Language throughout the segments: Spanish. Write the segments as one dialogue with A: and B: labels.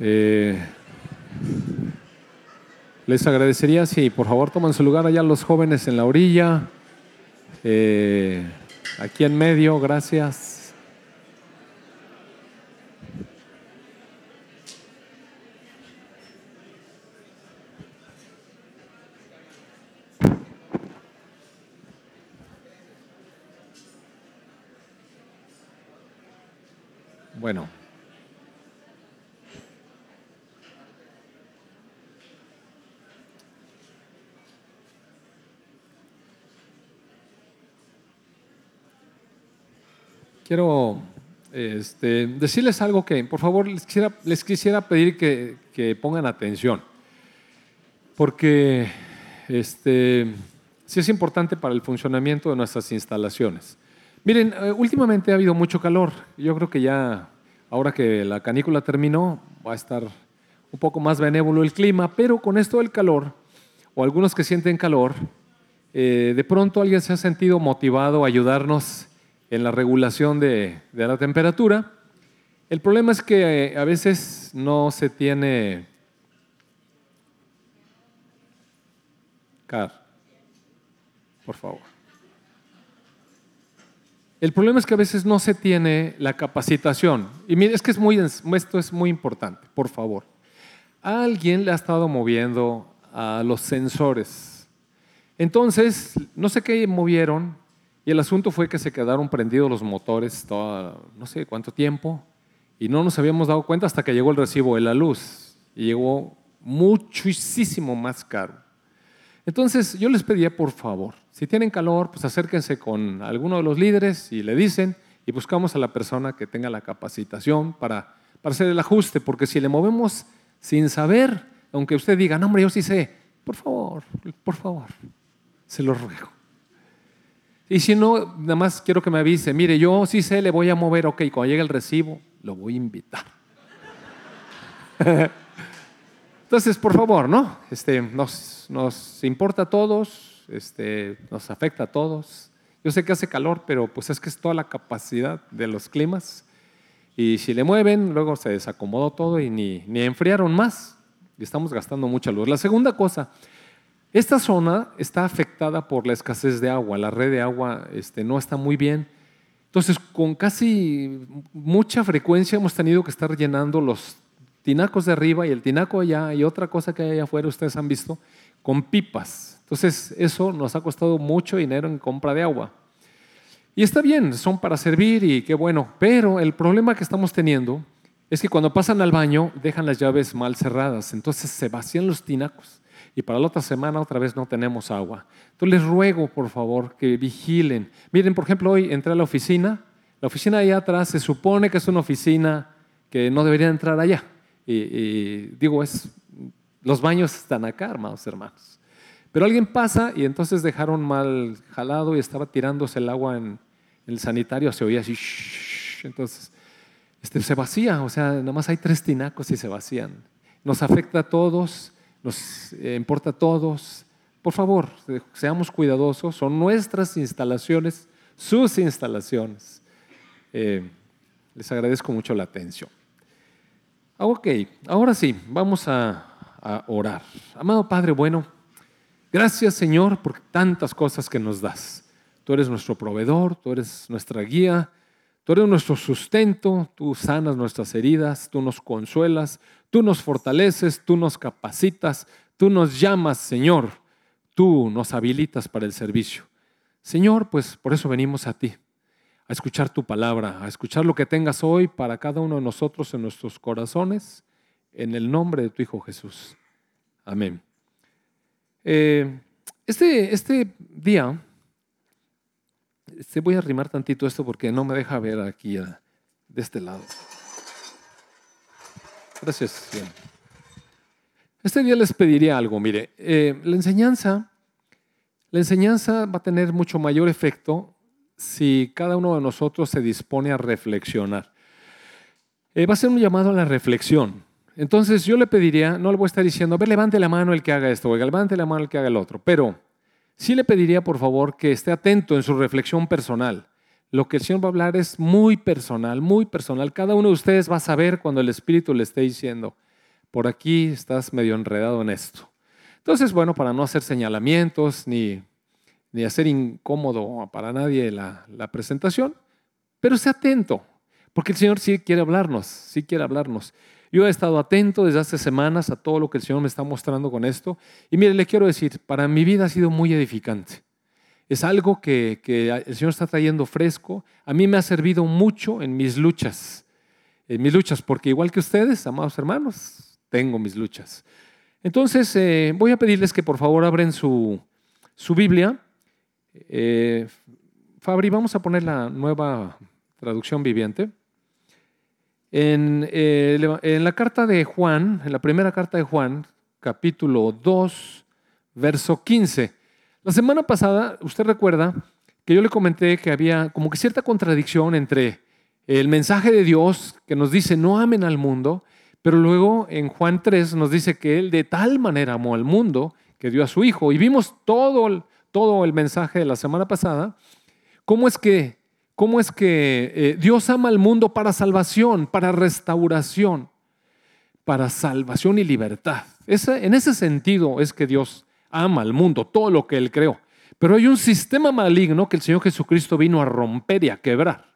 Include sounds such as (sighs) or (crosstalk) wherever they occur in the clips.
A: Eh, les agradecería si por favor toman su lugar allá los jóvenes en la orilla, eh, aquí en medio, gracias. Bueno. Quiero este, decirles algo que, por favor, les quisiera, pedir que, que, pongan atención, porque este, sí es importante para el funcionamiento de nuestras instalaciones. Miren, eh, últimamente ha habido mucho calor. Yo creo que ya ahora que la canícula terminó, va a estar un poco más benévolo el clima, pero con esto del calor, o algunos que sienten calor, eh, de pronto alguien se ha sentido motivado a ayudarnos en la regulación de, la temperatura. El problema es que eh, a veces no se tiene... Car, por favor. El problema es que a veces no se tiene la capacitación. Y mire, es que es muy, esto es muy importante, por favor. Alguien le ha estado moviendo a los sensores. Entonces, no sé qué movieron y el asunto fue que se quedaron prendidos los motores todo, no sé cuánto tiempo y no nos habíamos dado cuenta hasta que llegó el recibo de la luz y llegó muchísimo más caro. Entonces yo les pedía por favor, si tienen calor, pues acérquense con alguno de los líderes y le dicen y buscamos a la persona que tenga la capacitación para, para hacer el ajuste, porque si le movemos sin saber, aunque usted diga, no hombre, yo sí sé, por favor, por favor, se lo ruego. Y si no, nada más quiero que me avise, mire, yo sí sé, le voy a mover, ok, cuando llegue el recibo, lo voy a invitar. (laughs) Entonces, por favor, ¿no? Este, nos, nos importa a todos, este, nos afecta a todos. Yo sé que hace calor, pero pues es que es toda la capacidad de los climas. Y si le mueven, luego se desacomodó todo y ni, ni enfriaron más. Y estamos gastando mucha luz. La segunda cosa, esta zona está afectada por la escasez de agua. La red de agua este, no está muy bien. Entonces, con casi mucha frecuencia hemos tenido que estar llenando los tinacos de arriba y el tinaco allá y otra cosa que hay allá afuera, ustedes han visto, con pipas. Entonces, eso nos ha costado mucho dinero en compra de agua. Y está bien, son para servir y qué bueno, pero el problema que estamos teniendo es que cuando pasan al baño dejan las llaves mal cerradas, entonces se vacían los tinacos y para la otra semana otra vez no tenemos agua. Entonces les ruego, por favor, que vigilen. Miren, por ejemplo, hoy entré a la oficina, la oficina allá atrás se supone que es una oficina que no debería entrar allá. Y, digo, es, los baños están acá, hermanos, hermanos. Pero alguien pasa y entonces dejaron mal jalado y estaba tirándose el agua en, el sanitario, se oía así, entonces este, se vacía, o sea, nada más hay tres tinacos y se vacían. Nos afecta a todos, nos eh, importa a todos. Por favor, seamos cuidadosos, son nuestras instalaciones, sus instalaciones. Eh, les agradezco mucho la atención. Ah, ok, ahora sí, vamos a, orar. Amado Padre bueno, gracias Señor por tantas cosas que nos das. Tú eres nuestro proveedor, tú eres nuestra guía, tú eres nuestro sustento, tú sanas nuestras heridas, tú nos consuelas, tú nos fortaleces, tú nos capacitas, tú nos llamas Señor, tú nos habilitas para el servicio. Señor, pues por eso venimos a ti a escuchar tu palabra, a escuchar lo que tengas hoy para cada uno de nosotros en nuestros corazones, en el nombre de tu Hijo Jesús. Amén. Eh, este, este día, este, voy a arrimar tantito esto porque no me deja ver aquí de este lado. Gracias. Este día les pediría algo, mire, eh, la enseñanza, la enseñanza va a tener mucho mayor efecto si cada uno de nosotros se dispone a reflexionar. Eh, va a ser un llamado a la reflexión. Entonces yo le pediría, no le voy a estar diciendo, a levante la mano el que haga esto, oiga, levante la mano el que haga el otro, pero sí le pediría, por favor, que esté atento en su reflexión personal. Lo que el Señor va a hablar es muy personal, muy personal. Cada uno de ustedes va a saber cuando el Espíritu le esté diciendo, por aquí estás medio enredado en esto. Entonces, bueno, para no hacer señalamientos ni, ni hacer incómodo para nadie la, la presentación, pero sé atento, porque el Señor sí quiere hablarnos, sí quiere hablarnos. Yo he estado atento desde hace semanas a todo lo que el Señor me está mostrando con esto. Y mire, le quiero decir, para mi vida ha sido muy edificante. Es algo que, el Señor está trayendo fresco. A mí me ha servido mucho en mis luchas. En mis luchas, porque igual que ustedes, amados hermanos, tengo mis luchas. Entonces, eh, voy a pedirles que por favor abren su, su Biblia. Eh, Fabri, vamos a poner la nueva traducción viviente. Eh, en, la carta de Juan, en la primera carta de Juan, capítulo 2, verso 15. La semana pasada, usted recuerda que yo le comenté que había como que cierta contradicción entre el mensaje de Dios que nos dice no amen al mundo, pero luego en Juan 3 nos dice que Él de tal manera amó al mundo que dio a su Hijo. Y vimos todo, todo el mensaje de la semana pasada, cómo es que cómo es que eh, Dios ama al mundo para salvación, para restauración, para salvación y libertad. en ese sentido es que Dios ama al mundo, todo lo que Él creó. Pero hay un sistema maligno que el Señor Jesucristo vino a romper y a quebrar.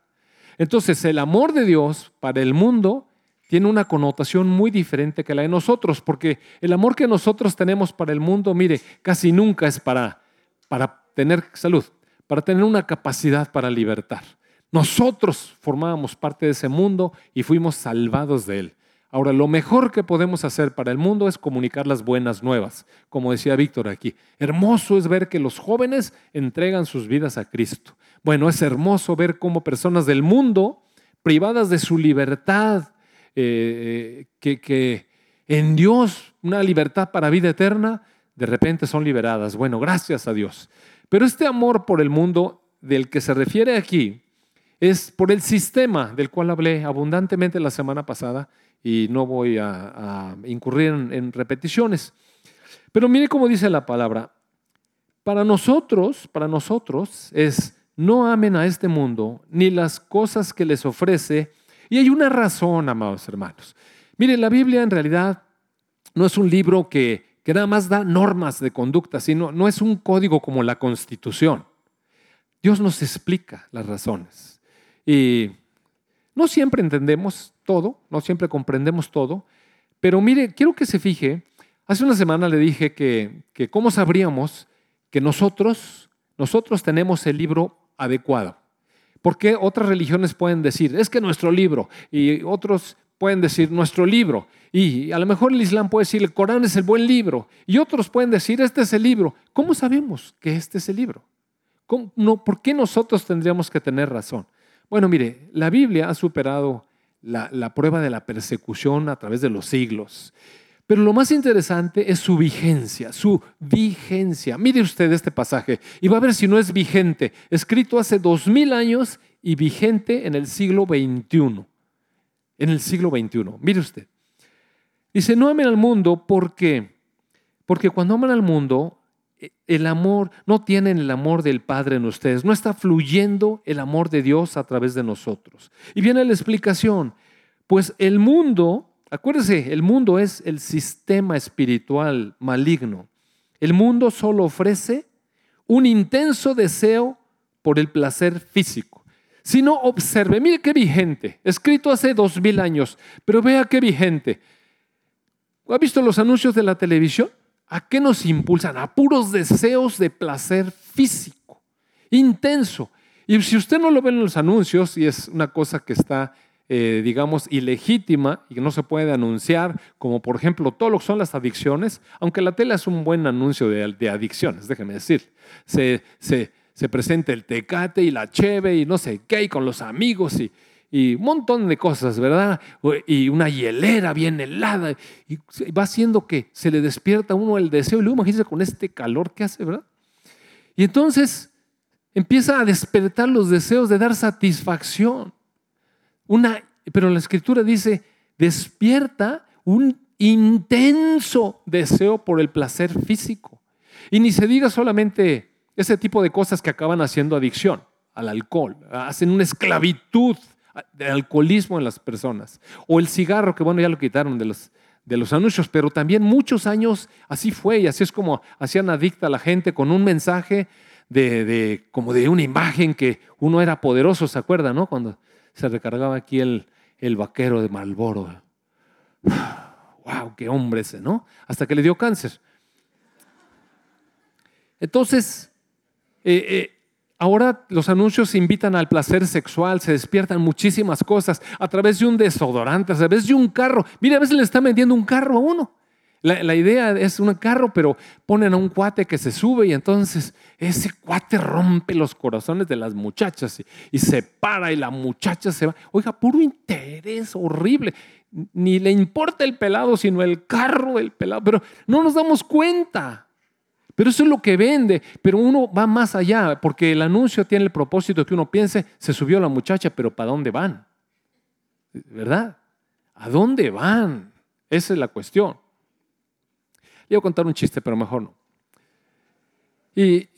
A: Entonces el amor de Dios para el mundo tiene una connotación muy diferente que la de nosotros, porque el amor que nosotros tenemos para el mundo, mire, casi nunca es para, para tener salud, para tener una capacidad para libertar. Nosotros formábamos parte de ese mundo y fuimos salvados de él. Ahora, lo mejor que podemos hacer para el mundo es comunicar las buenas nuevas, como decía Víctor aquí. Hermoso es ver que los jóvenes entregan sus vidas a Cristo. Bueno, es hermoso ver cómo personas del mundo, privadas de su libertad, eh, que, que en Dios, una libertad para vida eterna, de repente son liberadas. Bueno, gracias a Dios. Pero este amor por el mundo del que se refiere aquí es por el sistema del cual hablé abundantemente la semana pasada y no voy a, incurrir en, repeticiones. Pero mire cómo dice la palabra. Para nosotros, para nosotros es no amen a este mundo ni las cosas que les ofrece. Y hay una razón, amados hermanos. Mire, la Biblia en realidad no es un libro que que nada más da normas de conducta, sino no es un código como la Constitución. Dios nos explica las razones. Y no siempre entendemos todo, no siempre comprendemos todo, pero mire, quiero que se fije, hace una semana le dije que, que cómo sabríamos que nosotros, nosotros tenemos el libro adecuado. Porque otras religiones pueden decir, es que nuestro libro, y otros pueden decir nuestro libro. Y a lo mejor el Islam puede decir el Corán es el buen libro. Y otros pueden decir este es el libro. ¿Cómo sabemos que este es el libro? ¿Por qué nosotros tendríamos que tener razón? Bueno, mire, la Biblia ha superado la, la prueba de la persecución a través de los siglos. Pero lo más interesante es su vigencia, su vigencia. Mire usted este pasaje y va a ver si no es vigente. Escrito hace dos mil años y vigente en el siglo XXI en el siglo XXI. Mire usted. Dice, no amen al mundo porque, porque cuando aman al mundo, e, el amor, no tienen el amor del Padre en ustedes, no está fluyendo el amor de Dios a través de nosotros. Y viene la explicación, pues el mundo, acuérdese, el mundo es el sistema espiritual maligno. El mundo solo ofrece un intenso deseo por el placer físico si no, observe, mire qué vigente, escrito hace dos mil años, pero vea qué vigente. ¿Ha visto los anuncios de la televisión? ¿A qué nos impulsan? A puros deseos de placer físico, intenso. Y si usted no lo ve en los anuncios, y es una cosa que está, eh, digamos, ilegítima y que no se puede anunciar, como por ejemplo todo lo que son las adicciones, aunque la tele es un buen anuncio de, de adicciones, déjeme decir. Se, se, se presenta el tecate y la cheve y no sé qué, y con los amigos y, un montón de cosas, ¿verdad? Y una hielera bien helada. Y va haciendo que se le despierta a uno el deseo. Y luego imagínense con este calor que hace, ¿verdad? Y entonces empieza a despertar los deseos de dar satisfacción. Una, pero la escritura dice, despierta un intenso deseo por el placer físico. Y ni se diga solamente ese tipo de cosas que acaban haciendo adicción al alcohol, hacen una esclavitud de alcoholismo en las personas. O el cigarro, que bueno, ya lo quitaron de los, de los anuncios, pero también muchos años así fue y así es como hacían adicta a la gente con un mensaje de, como de una imagen que uno era poderoso, ¿se acuerdan? No? Cuando se recargaba aquí el, el vaquero de Malboro. ¡Wow! (sighs) ¡Qué hombre ese, ¿no? Hasta que le dio cáncer. Entonces, eh, eh, ahora los anuncios invitan al placer sexual, se despiertan muchísimas cosas a través de un desodorante, a través de un carro. Mira, a veces le está vendiendo un carro a uno. La, idea es un carro, pero ponen a un cuate que se sube y entonces ese cuate rompe los corazones de las muchachas y, y se para y la muchacha se va. Oiga, puro interés horrible. Ni le importa el pelado, sino el carro del pelado. Pero no nos damos cuenta. Pero eso es lo que vende. Pero uno va más allá, porque el anuncio tiene el propósito que uno piense, se subió la muchacha, pero ¿para dónde van? ¿Verdad? ¿A dónde van? Esa es la cuestión. Le voy a contar un chiste, pero mejor no. Y,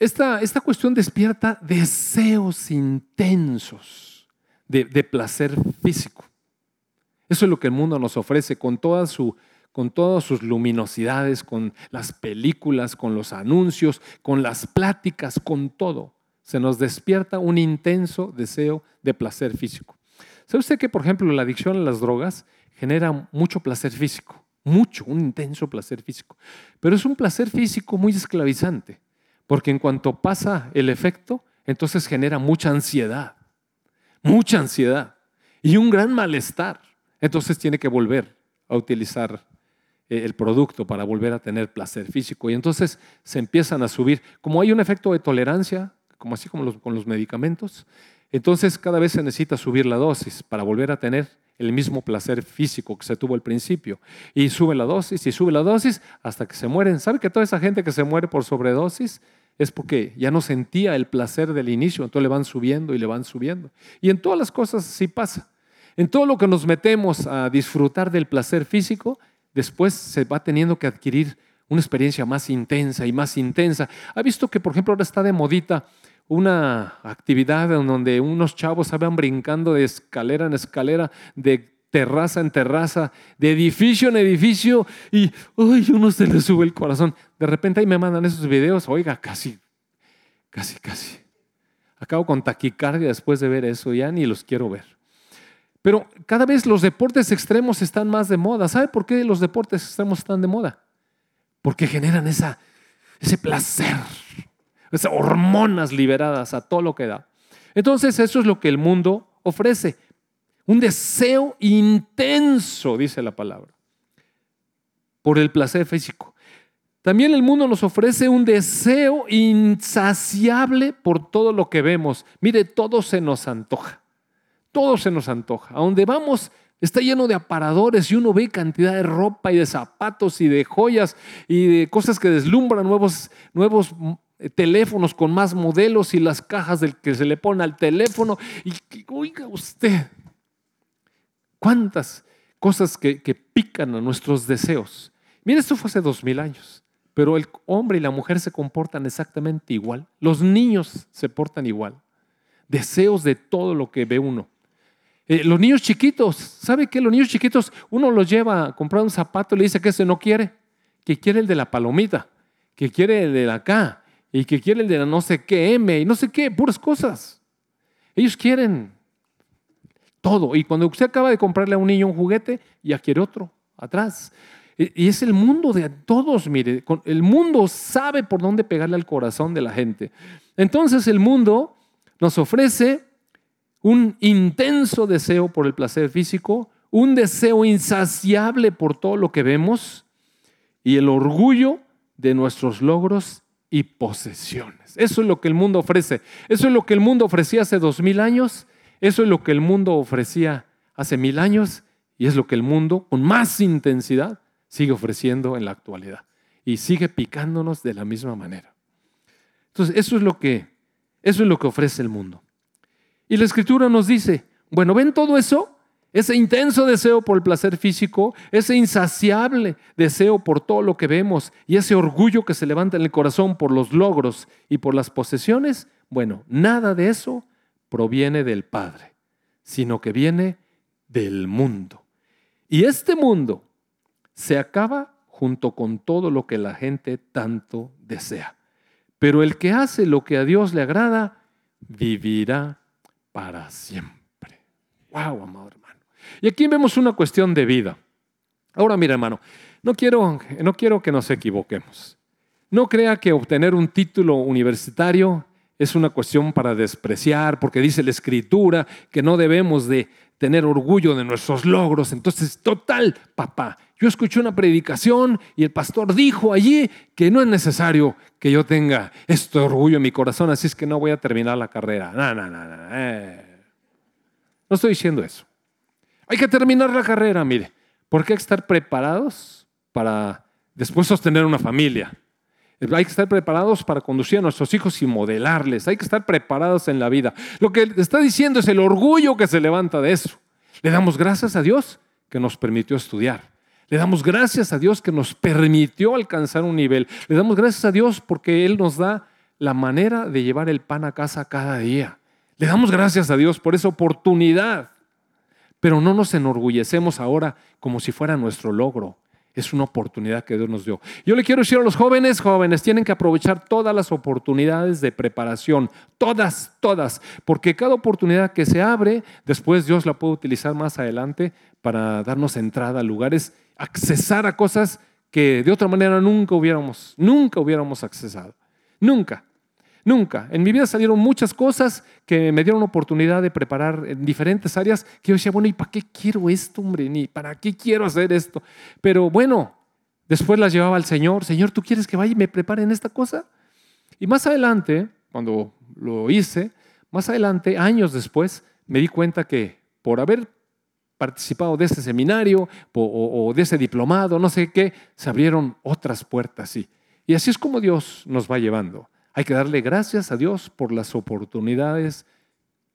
A: esta, esta, cuestión despierta deseos intensos de, placer físico. Eso es lo que el mundo nos ofrece con, toda su, con todas sus luminosidades, con las películas, con los anuncios, con las pláticas, con todo. Se nos despierta un intenso deseo de placer físico. ¿Sabe usted que, por ejemplo, la adicción a las drogas genera mucho placer físico? mucho, un intenso placer físico. Pero es un placer físico muy esclavizante, porque en cuanto pasa el efecto, entonces genera mucha ansiedad, mucha ansiedad y un gran malestar. Entonces tiene que volver a utilizar el producto para volver a tener placer físico. Y entonces se empiezan a subir, como hay un efecto de tolerancia, como así como con los medicamentos, entonces cada vez se necesita subir la dosis para volver a tener el mismo placer físico que se tuvo al principio. Y sube la dosis y sube la dosis hasta que se mueren. ¿Sabe que toda esa gente que se muere por sobredosis es porque ya no sentía el placer del inicio, entonces le van subiendo y le van subiendo. Y en todas las cosas sí pasa. En todo lo que nos metemos a disfrutar del placer físico, después se va teniendo que adquirir una experiencia más intensa y más intensa. ¿Ha visto que, por ejemplo, ahora está de modita una actividad en donde unos chavos estaban brincando de escalera en escalera, de terraza en terraza, de edificio en edificio, y uy, uno se le sube el corazón. De repente ahí me mandan esos videos, oiga, casi, casi, casi. Acabo con taquicardia después de ver eso, ya ni los quiero ver. Pero cada vez los deportes extremos están más de moda. ¿Sabe por qué los deportes extremos están de moda? Porque generan esa, ese placer esas hormonas liberadas a todo lo que da. Entonces eso es lo que el mundo ofrece. Un deseo intenso, dice la palabra, por el placer físico. También el mundo nos ofrece un deseo insaciable por todo lo que vemos. Mire, todo se nos antoja. Todo se nos antoja. A donde vamos está lleno de aparadores y uno ve cantidad de ropa y de zapatos y de joyas y de cosas que deslumbran nuevos, nuevos eh, teléfonos con más modelos y las cajas del que se le pone al teléfono. Y oiga usted, cuántas cosas que, que pican a nuestros deseos. Mire, esto fue hace dos mil años, pero el hombre y la mujer se comportan exactamente igual. Los niños se portan igual. Deseos de todo lo que ve uno. Eh, los niños chiquitos, ¿sabe qué? Los niños chiquitos, uno los lleva a comprar un zapato y le dice que ese no quiere, que quiere el de la palomita, que quiere el de la acá, y que quiere el de la no sé qué M y no sé qué, puras cosas. Ellos quieren todo. Y cuando usted acaba de comprarle a un niño un juguete, ya quiere otro atrás. Y es el mundo de todos, mire, el mundo sabe por dónde pegarle al corazón de la gente. Entonces el mundo nos ofrece un intenso deseo por el placer físico, un deseo insaciable por todo lo que vemos y el orgullo de nuestros logros y posesiones. Eso es lo que el mundo ofrece. Eso es lo que el mundo ofrecía hace dos mil años. Eso es lo que el mundo ofrecía hace mil años. Y es lo que el mundo, con más intensidad, sigue ofreciendo en la actualidad. Y sigue picándonos de la misma manera. Entonces, eso es lo que, eso es lo que ofrece el mundo. Y la escritura nos dice, bueno, ¿ven todo eso? Ese intenso deseo por el placer físico, ese insaciable deseo por todo lo que vemos y ese orgullo que se levanta en el corazón por los logros y por las posesiones, bueno, nada de eso proviene del Padre, sino que viene del mundo. Y este mundo se acaba junto con todo lo que la gente tanto desea. Pero el que hace lo que a Dios le agrada, vivirá para siempre. Wow, amado hermano. Y aquí vemos una cuestión de vida. Ahora mira, hermano, no quiero, no quiero que nos equivoquemos. No crea que obtener un título universitario es una cuestión para despreciar, porque dice la escritura que no debemos de tener orgullo de nuestros logros. Entonces, total, papá, yo escuché una predicación y el pastor dijo allí que no es necesario que yo tenga este orgullo en mi corazón, así es que no voy a terminar la carrera. No, no. Eh. Estoy diciendo eso. Hay que terminar la carrera, mire, porque hay que estar preparados para después sostener una familia. Hay que estar preparados para conducir a nuestros hijos y modelarles. Hay que estar preparados en la vida. Lo que está diciendo es el orgullo que se levanta de eso. Le damos gracias a Dios que nos permitió estudiar. Le damos gracias a Dios que nos permitió alcanzar un nivel. Le damos gracias a Dios porque Él nos da la manera de llevar el pan a casa cada día. Le damos gracias a Dios por esa oportunidad. Pero no nos enorgullecemos ahora como si fuera nuestro logro. Es una oportunidad que Dios nos dio. Yo le quiero decir a los jóvenes, jóvenes, tienen que aprovechar todas las oportunidades de preparación, todas, todas, porque cada oportunidad que se abre, después Dios la puede utilizar más adelante para darnos entrada a lugares, accesar a cosas que de otra manera nunca hubiéramos, nunca hubiéramos accesado. Nunca. Nunca. En mi vida salieron muchas cosas que me dieron oportunidad de preparar en diferentes áreas que yo decía, bueno, ¿y para qué quiero esto, hombre? Ni para qué quiero hacer esto. Pero bueno, después las llevaba al Señor. Señor, ¿tú quieres que vaya y me prepare en esta cosa? Y más adelante, cuando lo hice, más adelante, años después, me di cuenta que por haber participado de ese seminario o, de ese diplomado, no sé qué, se abrieron otras puertas. Sí. Y así es como Dios nos va llevando. Hay que darle gracias a Dios por las oportunidades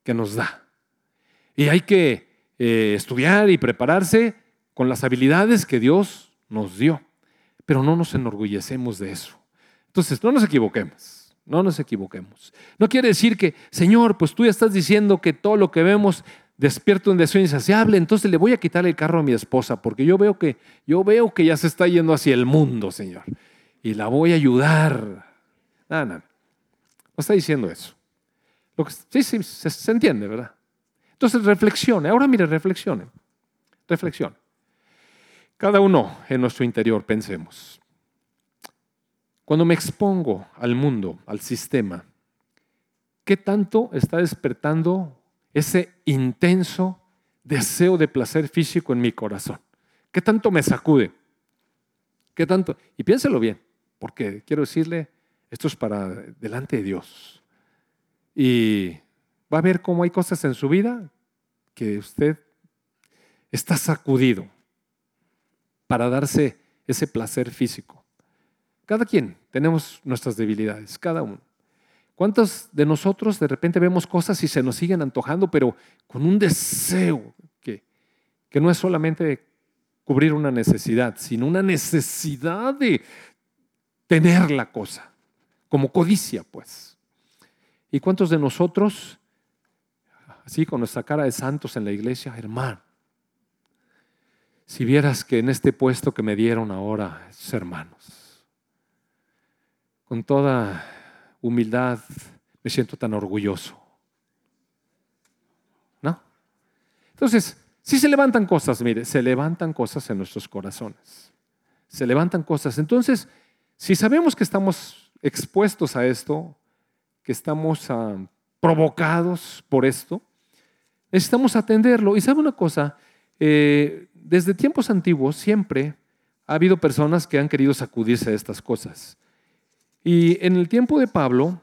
A: que nos da. Y hay que eh, estudiar y prepararse con las habilidades que Dios nos dio. Pero no nos enorgullecemos de eso. Entonces, no nos equivoquemos. No nos equivoquemos. No quiere decir que, Señor, pues tú ya estás diciendo que todo lo que vemos despierta un deseo insaciable, entonces le voy a quitar el carro a mi esposa, porque yo veo que yo veo que ya se está yendo hacia el mundo, Señor, y la voy a ayudar. No, no, no está diciendo eso. Lo que, sí, sí, se, entiende, ¿verdad? Entonces reflexione. Ahora mire, reflexione. Reflexione. Cada uno en nuestro interior pensemos. Cuando me expongo al mundo, al sistema, ¿qué tanto está despertando ese intenso deseo de placer físico en mi corazón? ¿Qué tanto me sacude? ¿Qué tanto? Y piénselo bien, porque quiero decirle, esto es para delante de Dios. Y va a ver cómo hay cosas en su vida que usted está sacudido para darse ese placer físico. Cada quien tenemos nuestras debilidades, cada uno. ¿Cuántos de nosotros de repente vemos cosas y se nos siguen antojando, pero con un deseo que, que no es solamente cubrir una necesidad, sino una necesidad de tener la cosa? como codicia, pues. ¿Y cuántos de nosotros, así con nuestra cara de santos en la iglesia, hermano, si vieras que en este puesto que me dieron ahora, hermanos, con toda humildad me siento tan orgulloso. ¿No? Entonces, si se levantan cosas, mire, se levantan cosas en nuestros corazones. Se levantan cosas. Entonces, si sabemos que estamos expuestos a esto, que estamos ah, provocados por esto, necesitamos atenderlo. Y sabe una cosa, eh, desde tiempos antiguos siempre ha habido personas que han querido sacudirse de estas cosas. Y en el tiempo de Pablo,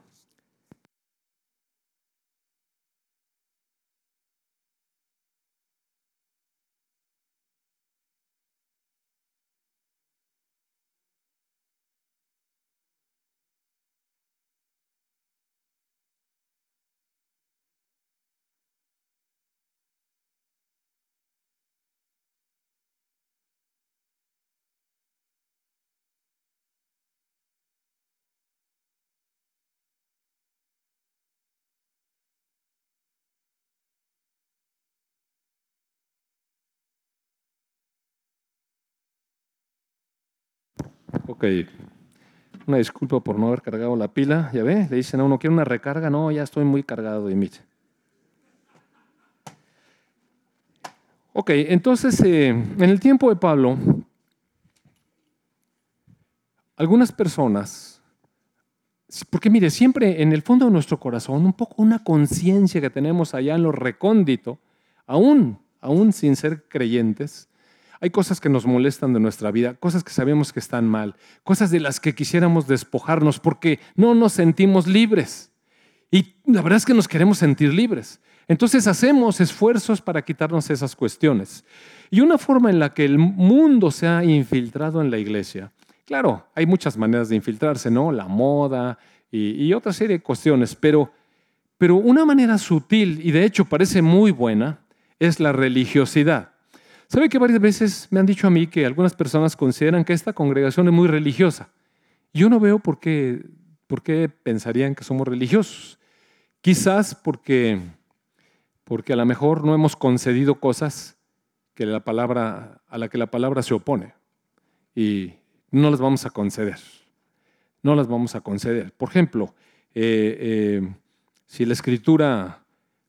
A: Una disculpa por no haber cargado la pila. Ya ve, le dicen a uno, ¿quiere una recarga? No, ya estoy muy cargado y. Ok, entonces eh, en el tiempo de Pablo, algunas personas, porque mire, siempre en el fondo de nuestro corazón, un poco una conciencia que tenemos allá en lo recóndito, aún, aún sin ser creyentes, hay cosas que nos molestan de nuestra vida, cosas que sabemos que están mal, cosas de las que quisiéramos despojarnos porque no nos sentimos libres. Y la verdad es que nos queremos sentir libres. Entonces hacemos esfuerzos para quitarnos esas cuestiones. Y una forma en la que el mundo se ha infiltrado en la iglesia, claro, hay muchas maneras de infiltrarse, ¿no? La moda y, otra serie de cuestiones, pero, pero una manera sutil y de hecho parece muy buena es la religiosidad. ¿Sabe que varias veces me han dicho a mí que algunas personas consideran que esta congregación es muy religiosa? Yo no veo por qué, por qué pensarían que somos religiosos. Quizás porque, porque a lo mejor no hemos concedido cosas que la palabra, a la que la palabra se opone y no las vamos a conceder. No las vamos a conceder. Por ejemplo, eh, eh, si la escritura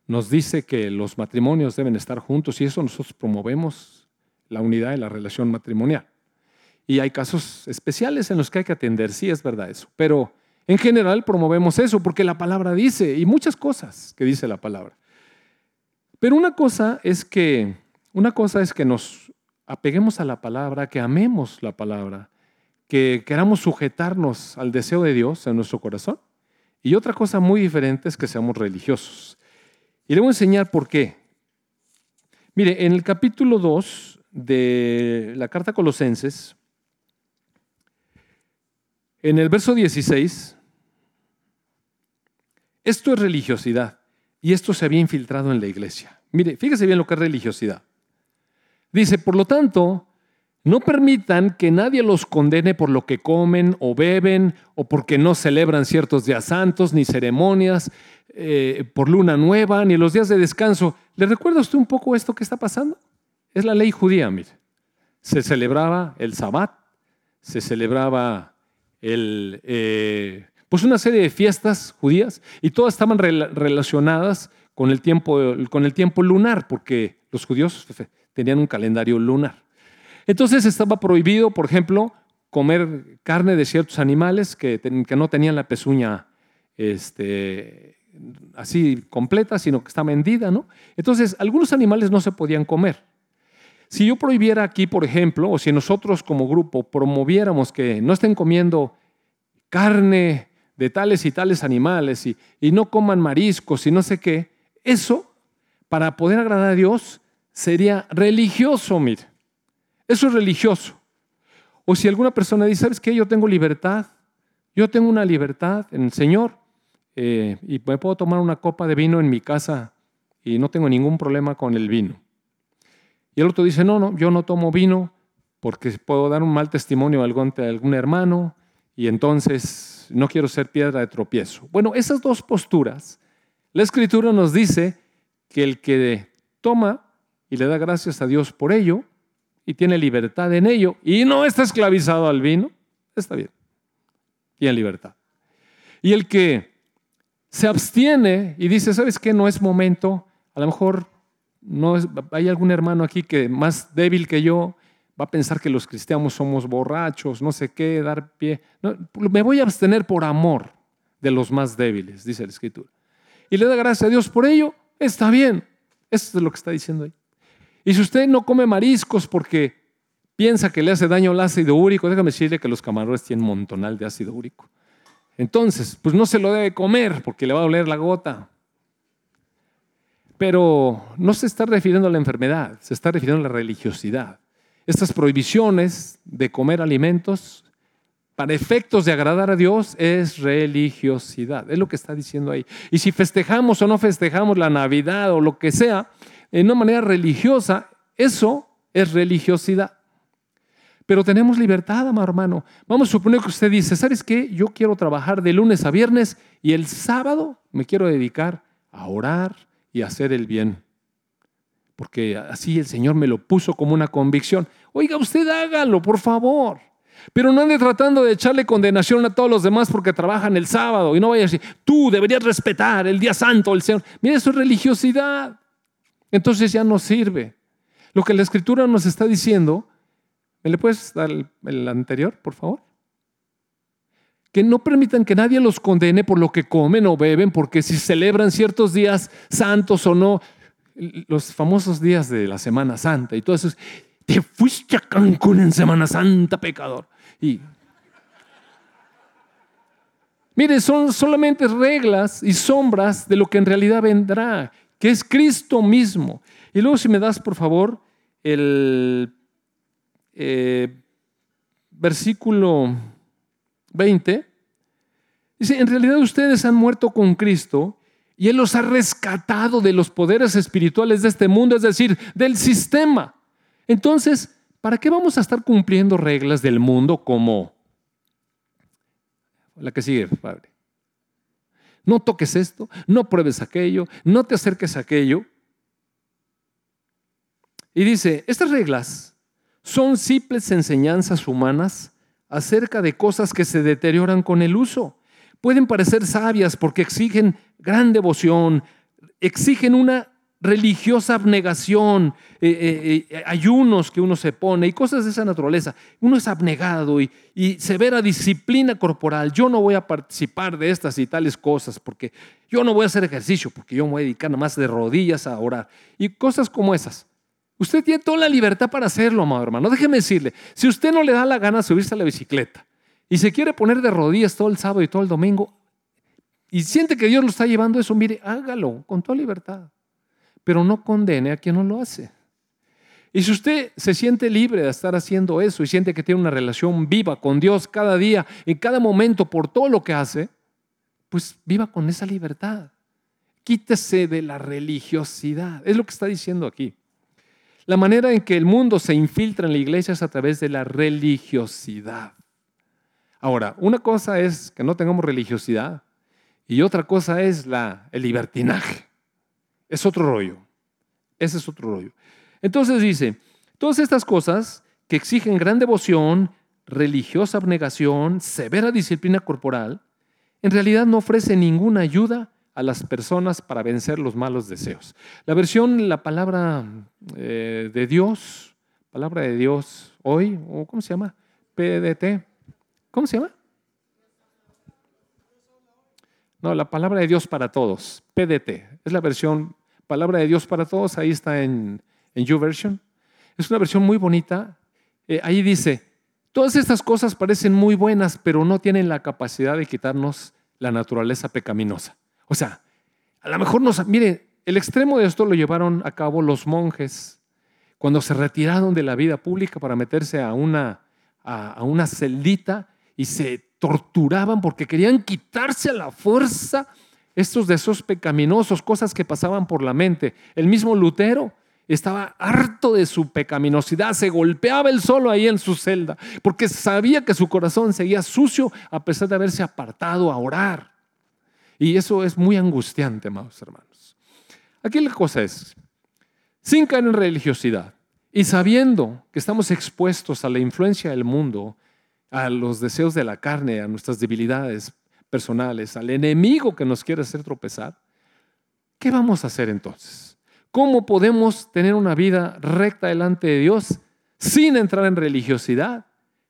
A: nos dice que los matrimonios deben estar juntos y eso nosotros promovemos la unidad en la relación matrimonial. Y hay casos especiales en los que hay que atender, sí es verdad eso, pero en general promovemos eso porque la palabra dice y muchas cosas que dice la palabra. Pero una cosa es que una cosa es que nos apeguemos a la palabra, que amemos la palabra, que queramos sujetarnos al deseo de Dios en nuestro corazón. Y otra cosa muy diferente es que seamos religiosos. Y le voy a enseñar por qué. Mire, en el capítulo 2 de la carta a Colosenses, en el verso 16, esto es religiosidad y esto se había infiltrado en la iglesia. Mire, fíjese bien lo que es religiosidad. Dice, por lo tanto, no permitan que nadie los condene por lo que comen o beben o porque no celebran ciertos días santos ni ceremonias, eh, por luna nueva, ni los días de descanso. ¿Le recuerda usted un poco esto que está pasando? Es la ley judía, mire. Se celebraba el sabbat, se celebraba el, eh, pues una serie de fiestas judías y todas estaban relacionadas con el, tiempo, con el tiempo lunar, porque los judíos tenían un calendario lunar. Entonces estaba prohibido, por ejemplo, comer carne de ciertos animales que, que no tenían la pezuña este, así completa, sino que está vendida, ¿no? Entonces, algunos animales no se podían comer. Si yo prohibiera aquí, por ejemplo, o si nosotros como grupo promoviéramos que no estén comiendo carne de tales y tales animales y, no coman mariscos y no sé qué, eso, para poder agradar a Dios, sería religioso, mire. Eso es religioso. O si alguna persona dice, ¿sabes qué? Yo tengo libertad. Yo tengo una libertad en el Señor. Eh, y me puedo tomar una copa de vino en mi casa y no tengo ningún problema con el vino. Y el otro dice, no, no, yo no tomo vino porque puedo dar un mal testimonio a algún, algún hermano y entonces no quiero ser piedra de tropiezo. Bueno, esas dos posturas, la escritura nos dice que el que toma y le da gracias a Dios por ello y tiene libertad en ello y no está esclavizado al vino, está bien, tiene libertad. Y el que se abstiene y dice, ¿sabes qué? No es momento. A lo mejor no hay algún hermano aquí que más débil que yo va a pensar que los cristianos somos borrachos, no sé qué, dar pie. me voy a abstener por amor de los más débiles, dice la escritura. Y le da gracias a Dios por ello, está bien. Eso es lo que está diciendo ahí. Y si usted no come mariscos porque piensa que le hace daño el ácido úrico, déjame decirle que los camarones tienen montonal de ácido úrico. Entonces, pues no se lo debe comer porque le va a doler la gota. Pero no se está refiriendo a la enfermedad, se está refiriendo a la religiosidad. Estas prohibiciones de comer alimentos para efectos de agradar a Dios es religiosidad. Es lo que está diciendo ahí. Y si festejamos o no festejamos la Navidad o lo que sea, en una manera religiosa, eso es religiosidad. Pero tenemos libertad, amado hermano. Vamos a suponer que usted dice, ¿sabes qué? Yo quiero trabajar de lunes a viernes y el sábado me quiero dedicar a orar y a hacer el bien. Porque así el Señor me lo puso como una convicción. Oiga, usted hágalo, por favor. Pero no ande tratando de echarle condenación a todos los demás porque trabajan el sábado y no vaya a decir, tú deberías respetar el día santo del Señor. Mire, eso es religiosidad. Entonces ya no sirve. Lo que la escritura nos está diciendo, ¿me le puedes dar el, anterior, por favor? Que no permitan que nadie los condene por lo que comen o beben, porque si celebran ciertos días santos o no, los famosos días de la Semana Santa y todo eso, te fuiste a Cancún en Semana Santa, pecador. Y mire, son solamente reglas y sombras de lo que en realidad vendrá, que es Cristo mismo. Y luego si me das, por favor, el eh, versículo 20, dice, en realidad ustedes han muerto con Cristo y Él los ha rescatado de los poderes espirituales de este mundo, es decir, del sistema. Entonces, ¿para qué vamos a estar cumpliendo reglas del mundo como la que sigue, Padre? No toques esto, no pruebes aquello, no te acerques a aquello. Y dice, estas reglas son simples enseñanzas humanas acerca de cosas que se deterioran con el uso. Pueden parecer sabias porque exigen gran devoción, exigen una religiosa abnegación, eh, eh, eh, ayunos que uno se pone y cosas de esa naturaleza. Uno es abnegado y, y, severa disciplina corporal. Yo no voy a participar de estas y tales cosas porque yo no voy a hacer ejercicio, porque yo me voy a dedicar nada más de rodillas a orar. Y cosas como esas. Usted tiene toda la libertad para hacerlo, amado hermano. Déjeme decirle, si usted no le da la gana subirse a la bicicleta y se quiere poner de rodillas todo el sábado y todo el domingo y siente que Dios lo está llevando eso, mire, hágalo con toda libertad pero no condene a quien no lo hace. Y si usted se siente libre de estar haciendo eso y siente que tiene una relación viva con Dios cada día, en cada momento, por todo lo que hace, pues viva con esa libertad. Quítese de la religiosidad. Es lo que está diciendo aquí. La manera en que el mundo se infiltra en la iglesia es a través de la religiosidad. Ahora, una cosa es que no tengamos religiosidad y otra cosa es la, el libertinaje. Es otro rollo. Ese es otro rollo. Entonces dice, todas estas cosas que exigen gran devoción, religiosa abnegación, severa disciplina corporal, en realidad no ofrecen ninguna ayuda a las personas para vencer los malos deseos. La versión, la palabra eh, de Dios, palabra de Dios hoy, o ¿cómo se llama? PDT. ¿Cómo se llama? No, la palabra de Dios para todos, PDT. Es la versión Palabra de Dios para todos, ahí está en, en YouVersion. Es una versión muy bonita. Eh, ahí dice, todas estas cosas parecen muy buenas, pero no tienen la capacidad de quitarnos la naturaleza pecaminosa. O sea, a lo mejor nos... Mire, el extremo de esto lo llevaron a cabo los monjes cuando se retiraron de la vida pública para meterse a una, a, una celdita y se torturaban porque querían quitarse a la fuerza estos deseos pecaminosos, cosas que pasaban por la mente. El mismo Lutero estaba harto de su pecaminosidad, se golpeaba él solo ahí en su celda, porque sabía que su corazón seguía sucio a pesar de haberse apartado a orar. Y eso es muy angustiante, amados hermanos. Aquí la cosa es, sin caer en religiosidad y sabiendo que estamos expuestos a la influencia del mundo, a los deseos de la carne, a nuestras debilidades, personales, al enemigo que nos quiere hacer tropezar, ¿qué vamos a hacer entonces? ¿Cómo podemos tener una vida recta delante de Dios sin entrar en religiosidad,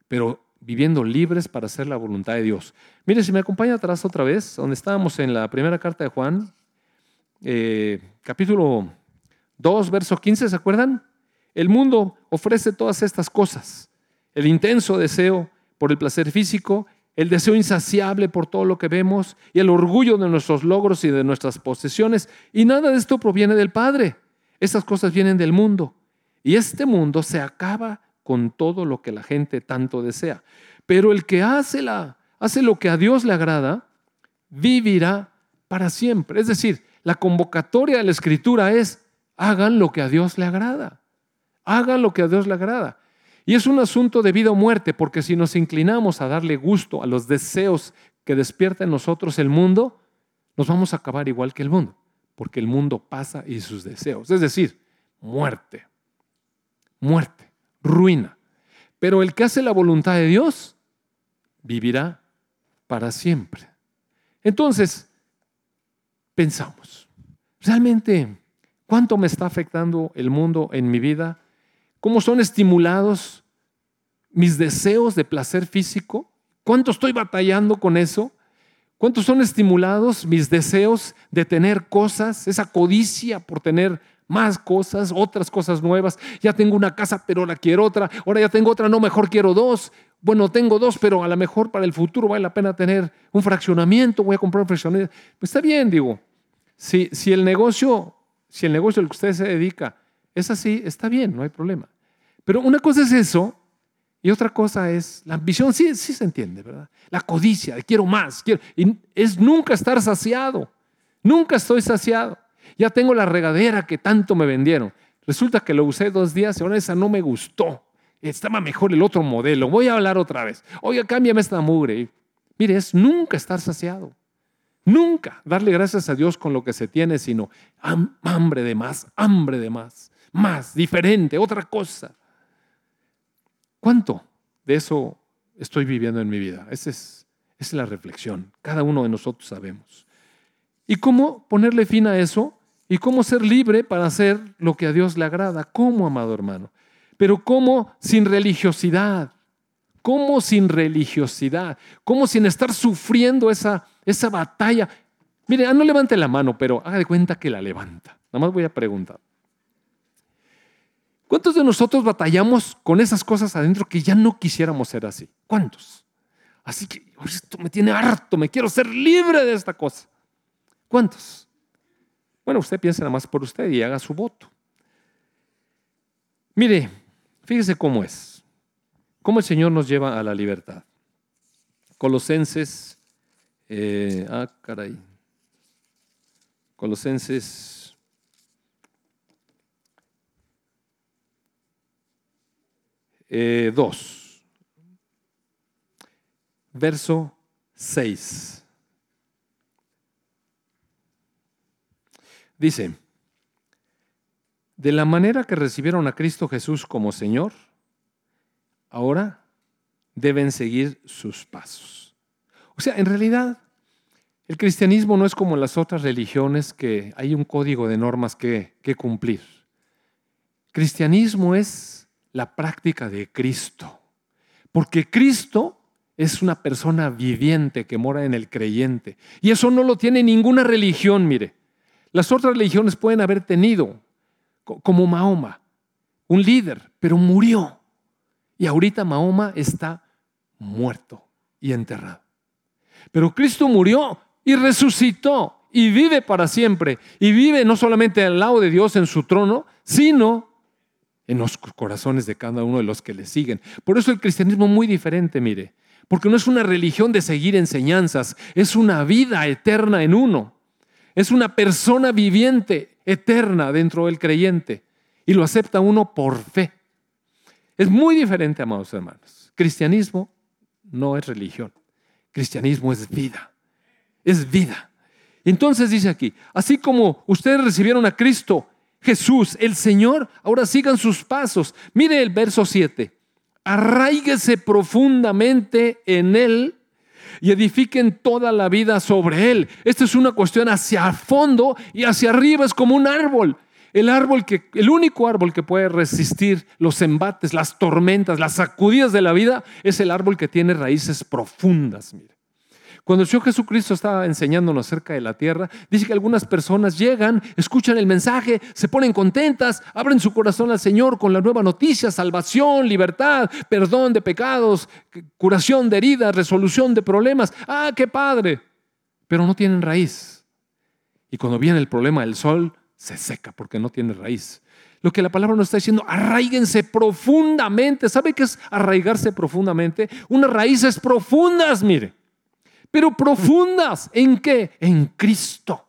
A: pero viviendo libres para hacer la voluntad de Dios? Mire, si me acompaña atrás otra vez, donde estábamos en la primera carta de Juan, eh, capítulo 2, verso 15, ¿se acuerdan? El mundo ofrece todas estas cosas. El intenso deseo por el placer físico, el deseo insaciable por todo lo que vemos y el orgullo de nuestros logros y de nuestras posesiones. Y nada de esto proviene del Padre. Estas cosas vienen del mundo. Y este mundo se acaba con todo lo que la gente tanto desea. Pero el que hace, la, hace lo que a Dios le agrada, vivirá para siempre. Es decir, la convocatoria de la escritura es, hagan lo que a Dios le agrada. Hagan lo que a Dios le agrada. Y es un asunto de vida o muerte, porque si nos inclinamos a darle gusto a los deseos que despierta en nosotros el mundo, nos vamos a acabar igual que el mundo, porque el mundo pasa y sus deseos, es decir, muerte, muerte, ruina. Pero el que hace la voluntad de Dios vivirá para siempre. Entonces, pensamos, ¿realmente cuánto me está afectando el mundo en mi vida? ¿Cómo son estimulados mis deseos de placer físico? ¿Cuánto estoy batallando con eso? ¿Cuántos son estimulados mis deseos de tener cosas, esa codicia por tener más cosas, otras cosas nuevas? Ya tengo una casa, pero ahora quiero otra. Ahora ya tengo otra, no, mejor quiero dos. Bueno, tengo dos, pero a lo mejor para el futuro vale la pena tener un fraccionamiento. Voy a comprar un fraccionamiento. Pues está bien, digo. Si, si el negocio, si el negocio al que usted se dedica es así, está bien, no hay problema. Pero una cosa es eso y otra cosa es la ambición, sí, sí se entiende, ¿verdad? La codicia, quiero más, quiero, es nunca estar saciado, nunca estoy saciado. Ya tengo la regadera que tanto me vendieron. Resulta que lo usé dos días y ahora esa no me gustó. Estaba mejor el otro modelo. Voy a hablar otra vez. Oiga, cámbiame esta mugre. Mire, es nunca estar saciado. Nunca darle gracias a Dios con lo que se tiene, sino hambre de más, hambre de más, más, diferente, otra cosa. ¿Cuánto de eso estoy viviendo en mi vida? Esa es, es la reflexión. Cada uno de nosotros sabemos. ¿Y cómo ponerle fin a eso? ¿Y cómo ser libre para hacer lo que a Dios le agrada? ¿Cómo, amado hermano? Pero ¿cómo sin religiosidad? ¿Cómo sin religiosidad? ¿Cómo sin estar sufriendo esa, esa batalla? Mire, ah, no levante la mano, pero haga de cuenta que la levanta. Nada más voy a preguntar. ¿Cuántos de nosotros batallamos con esas cosas adentro que ya no quisiéramos ser así? ¿Cuántos? Así que esto me tiene harto, me quiero ser libre de esta cosa. ¿Cuántos? Bueno, usted piensa nada más por usted y haga su voto. Mire, fíjese cómo es. Cómo el Señor nos lleva a la libertad. Colosenses, eh, ah, caray. Colosenses 2, eh, verso 6. Dice, de la manera que recibieron a Cristo Jesús como Señor, ahora deben seguir sus pasos. O sea, en realidad, el cristianismo no es como las otras religiones que hay un código de normas que, que cumplir. Cristianismo es la práctica de Cristo. Porque Cristo es una persona viviente que mora en el creyente. Y eso no lo tiene ninguna religión, mire. Las otras religiones pueden haber tenido, como Mahoma, un líder, pero murió. Y ahorita Mahoma está muerto y enterrado. Pero Cristo murió y resucitó y vive para siempre. Y vive no solamente al lado de Dios en su trono, sino en los corazones de cada uno de los que le siguen. Por eso el cristianismo es muy diferente, mire, porque no es una religión de seguir enseñanzas, es una vida eterna en uno. Es una persona viviente, eterna dentro del creyente. Y lo acepta uno por fe. Es muy diferente, amados hermanos. Cristianismo no es religión. Cristianismo es vida. Es vida. Entonces dice aquí, así como ustedes recibieron a Cristo Jesús, el Señor, ahora sigan sus pasos. Mire el verso 7. Arraíguese profundamente en Él y edifiquen toda la vida sobre Él. Esta es una cuestión hacia fondo y hacia arriba es como un árbol. El árbol que, el único árbol que puede resistir los embates, las tormentas, las sacudidas de la vida, es el árbol que tiene raíces profundas. Mire. Cuando el Señor Jesucristo estaba enseñándonos acerca de la tierra, dice que algunas personas llegan, escuchan el mensaje, se ponen contentas, abren su corazón al Señor con la nueva noticia, salvación, libertad, perdón de pecados, curación de heridas, resolución de problemas. Ah, qué padre. Pero no tienen raíz. Y cuando viene el problema del sol, se seca porque no tiene raíz. Lo que la palabra nos está diciendo, arraíguense profundamente. ¿Sabe qué es arraigarse profundamente? Unas raíces profundas, mire pero profundas. ¿En qué? En Cristo.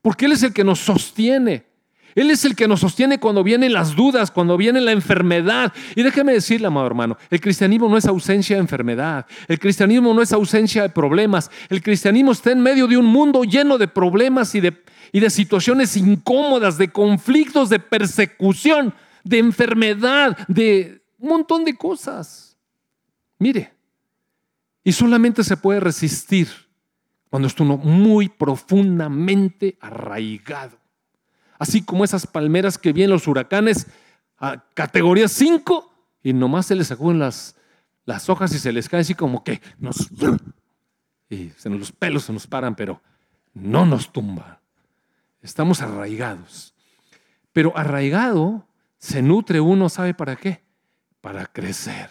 A: Porque Él es el que nos sostiene. Él es el que nos sostiene cuando vienen las dudas, cuando viene la enfermedad. Y déjeme decirle, amado hermano, el cristianismo no es ausencia de enfermedad. El cristianismo no es ausencia de problemas. El cristianismo está en medio de un mundo lleno de problemas y de, y de situaciones incómodas, de conflictos, de persecución, de enfermedad, de un montón de cosas. Mire, y solamente se puede resistir cuando está uno muy profundamente arraigado. Así como esas palmeras que vienen los huracanes a categoría 5 y nomás se les sacuden las, las hojas y se les cae así como que nos... Y se nos, los pelos se nos paran, pero no nos tumba. Estamos arraigados. Pero arraigado se nutre uno, ¿sabe para qué? Para crecer,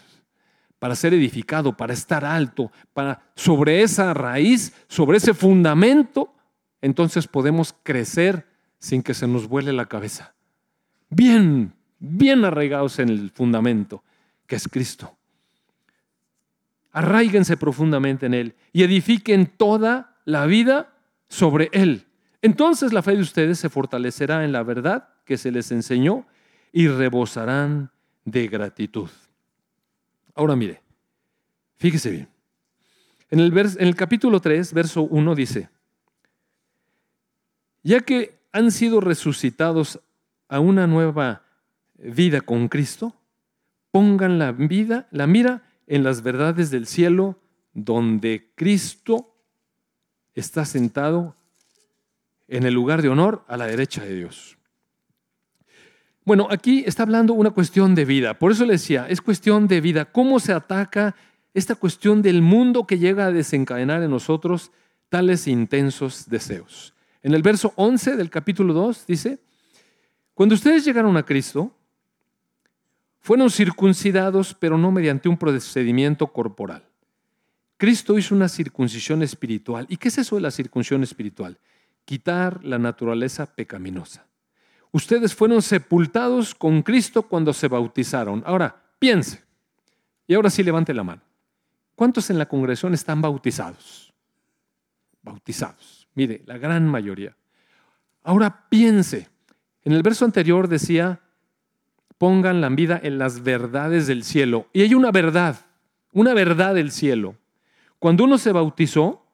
A: para ser edificado, para estar alto, para sobre esa raíz, sobre ese fundamento, entonces podemos crecer sin que se nos vuele la cabeza. Bien, bien arraigados en el fundamento, que es Cristo. Arraíguense profundamente en Él y edifiquen toda la vida sobre Él. Entonces la fe de ustedes se fortalecerá en la verdad que se les enseñó y rebosarán de gratitud. Ahora mire, fíjese bien. En el, en el capítulo 3, verso 1 dice, ya que han sido resucitados a una nueva vida con Cristo, pongan la vida, la mira en las verdades del cielo donde Cristo está sentado en el lugar de honor a la derecha de Dios. Bueno, aquí está hablando una cuestión de vida. Por eso le decía, es cuestión de vida. ¿Cómo se ataca esta cuestión del mundo que llega a desencadenar en nosotros tales intensos deseos? En el verso 11 del capítulo 2 dice, cuando ustedes llegaron a Cristo, fueron circuncidados, pero no mediante un procedimiento corporal. Cristo hizo una circuncisión espiritual. ¿Y qué es eso de la circuncisión espiritual? Quitar la naturaleza pecaminosa. Ustedes fueron sepultados con Cristo cuando se bautizaron. Ahora, piense. Y ahora sí levante la mano. ¿Cuántos en la congregación están bautizados? Bautizados. Mire, la gran mayoría. Ahora piense. En el verso anterior decía, pongan la vida en las verdades del cielo. Y hay una verdad, una verdad del cielo. Cuando uno se bautizó,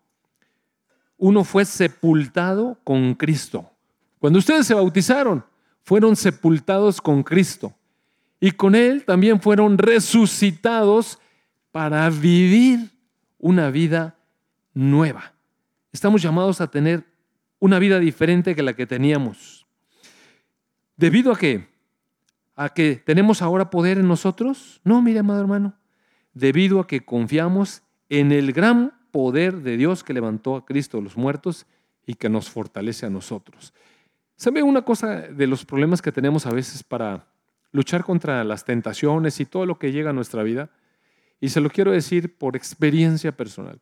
A: uno fue sepultado con Cristo. Cuando ustedes se bautizaron, fueron sepultados con Cristo. Y con Él también fueron resucitados para vivir una vida nueva. Estamos llamados a tener una vida diferente que la que teníamos. ¿Debido a qué? a que tenemos ahora poder en nosotros? No, mire, amado hermano, debido a que confiamos en el gran poder de Dios que levantó a Cristo de los muertos y que nos fortalece a nosotros. ¿Sabe una cosa de los problemas que tenemos a veces para luchar contra las tentaciones y todo lo que llega a nuestra vida? Y se lo quiero decir por experiencia personal.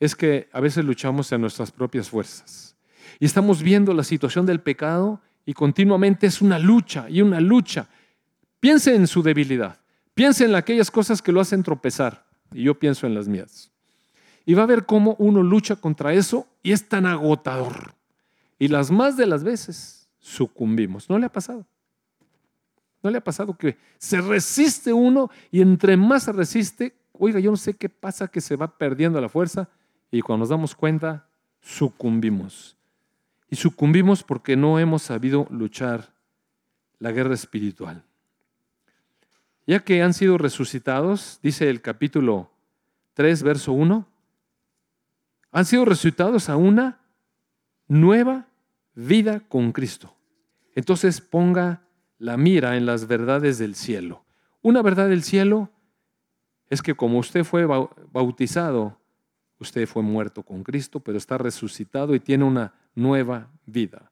A: Es que a veces luchamos en nuestras propias fuerzas. Y estamos viendo la situación del pecado y continuamente es una lucha y una lucha. Piense en su debilidad, piense en aquellas cosas que lo hacen tropezar y yo pienso en las mías. Y va a ver cómo uno lucha contra eso y es tan agotador. Y las más de las veces sucumbimos. ¿No le ha pasado? ¿No le ha pasado que se resiste uno y entre más se resiste, oiga, yo no sé qué pasa que se va perdiendo la fuerza y cuando nos damos cuenta, sucumbimos y sucumbimos porque no hemos sabido luchar la guerra espiritual. Ya que han sido resucitados, dice el capítulo 3, verso 1, han sido resucitados a una nueva vida con Cristo. Entonces ponga la mira en las verdades del cielo. Una verdad del cielo es que como usted fue bautizado, usted fue muerto con Cristo, pero está resucitado y tiene una nueva vida.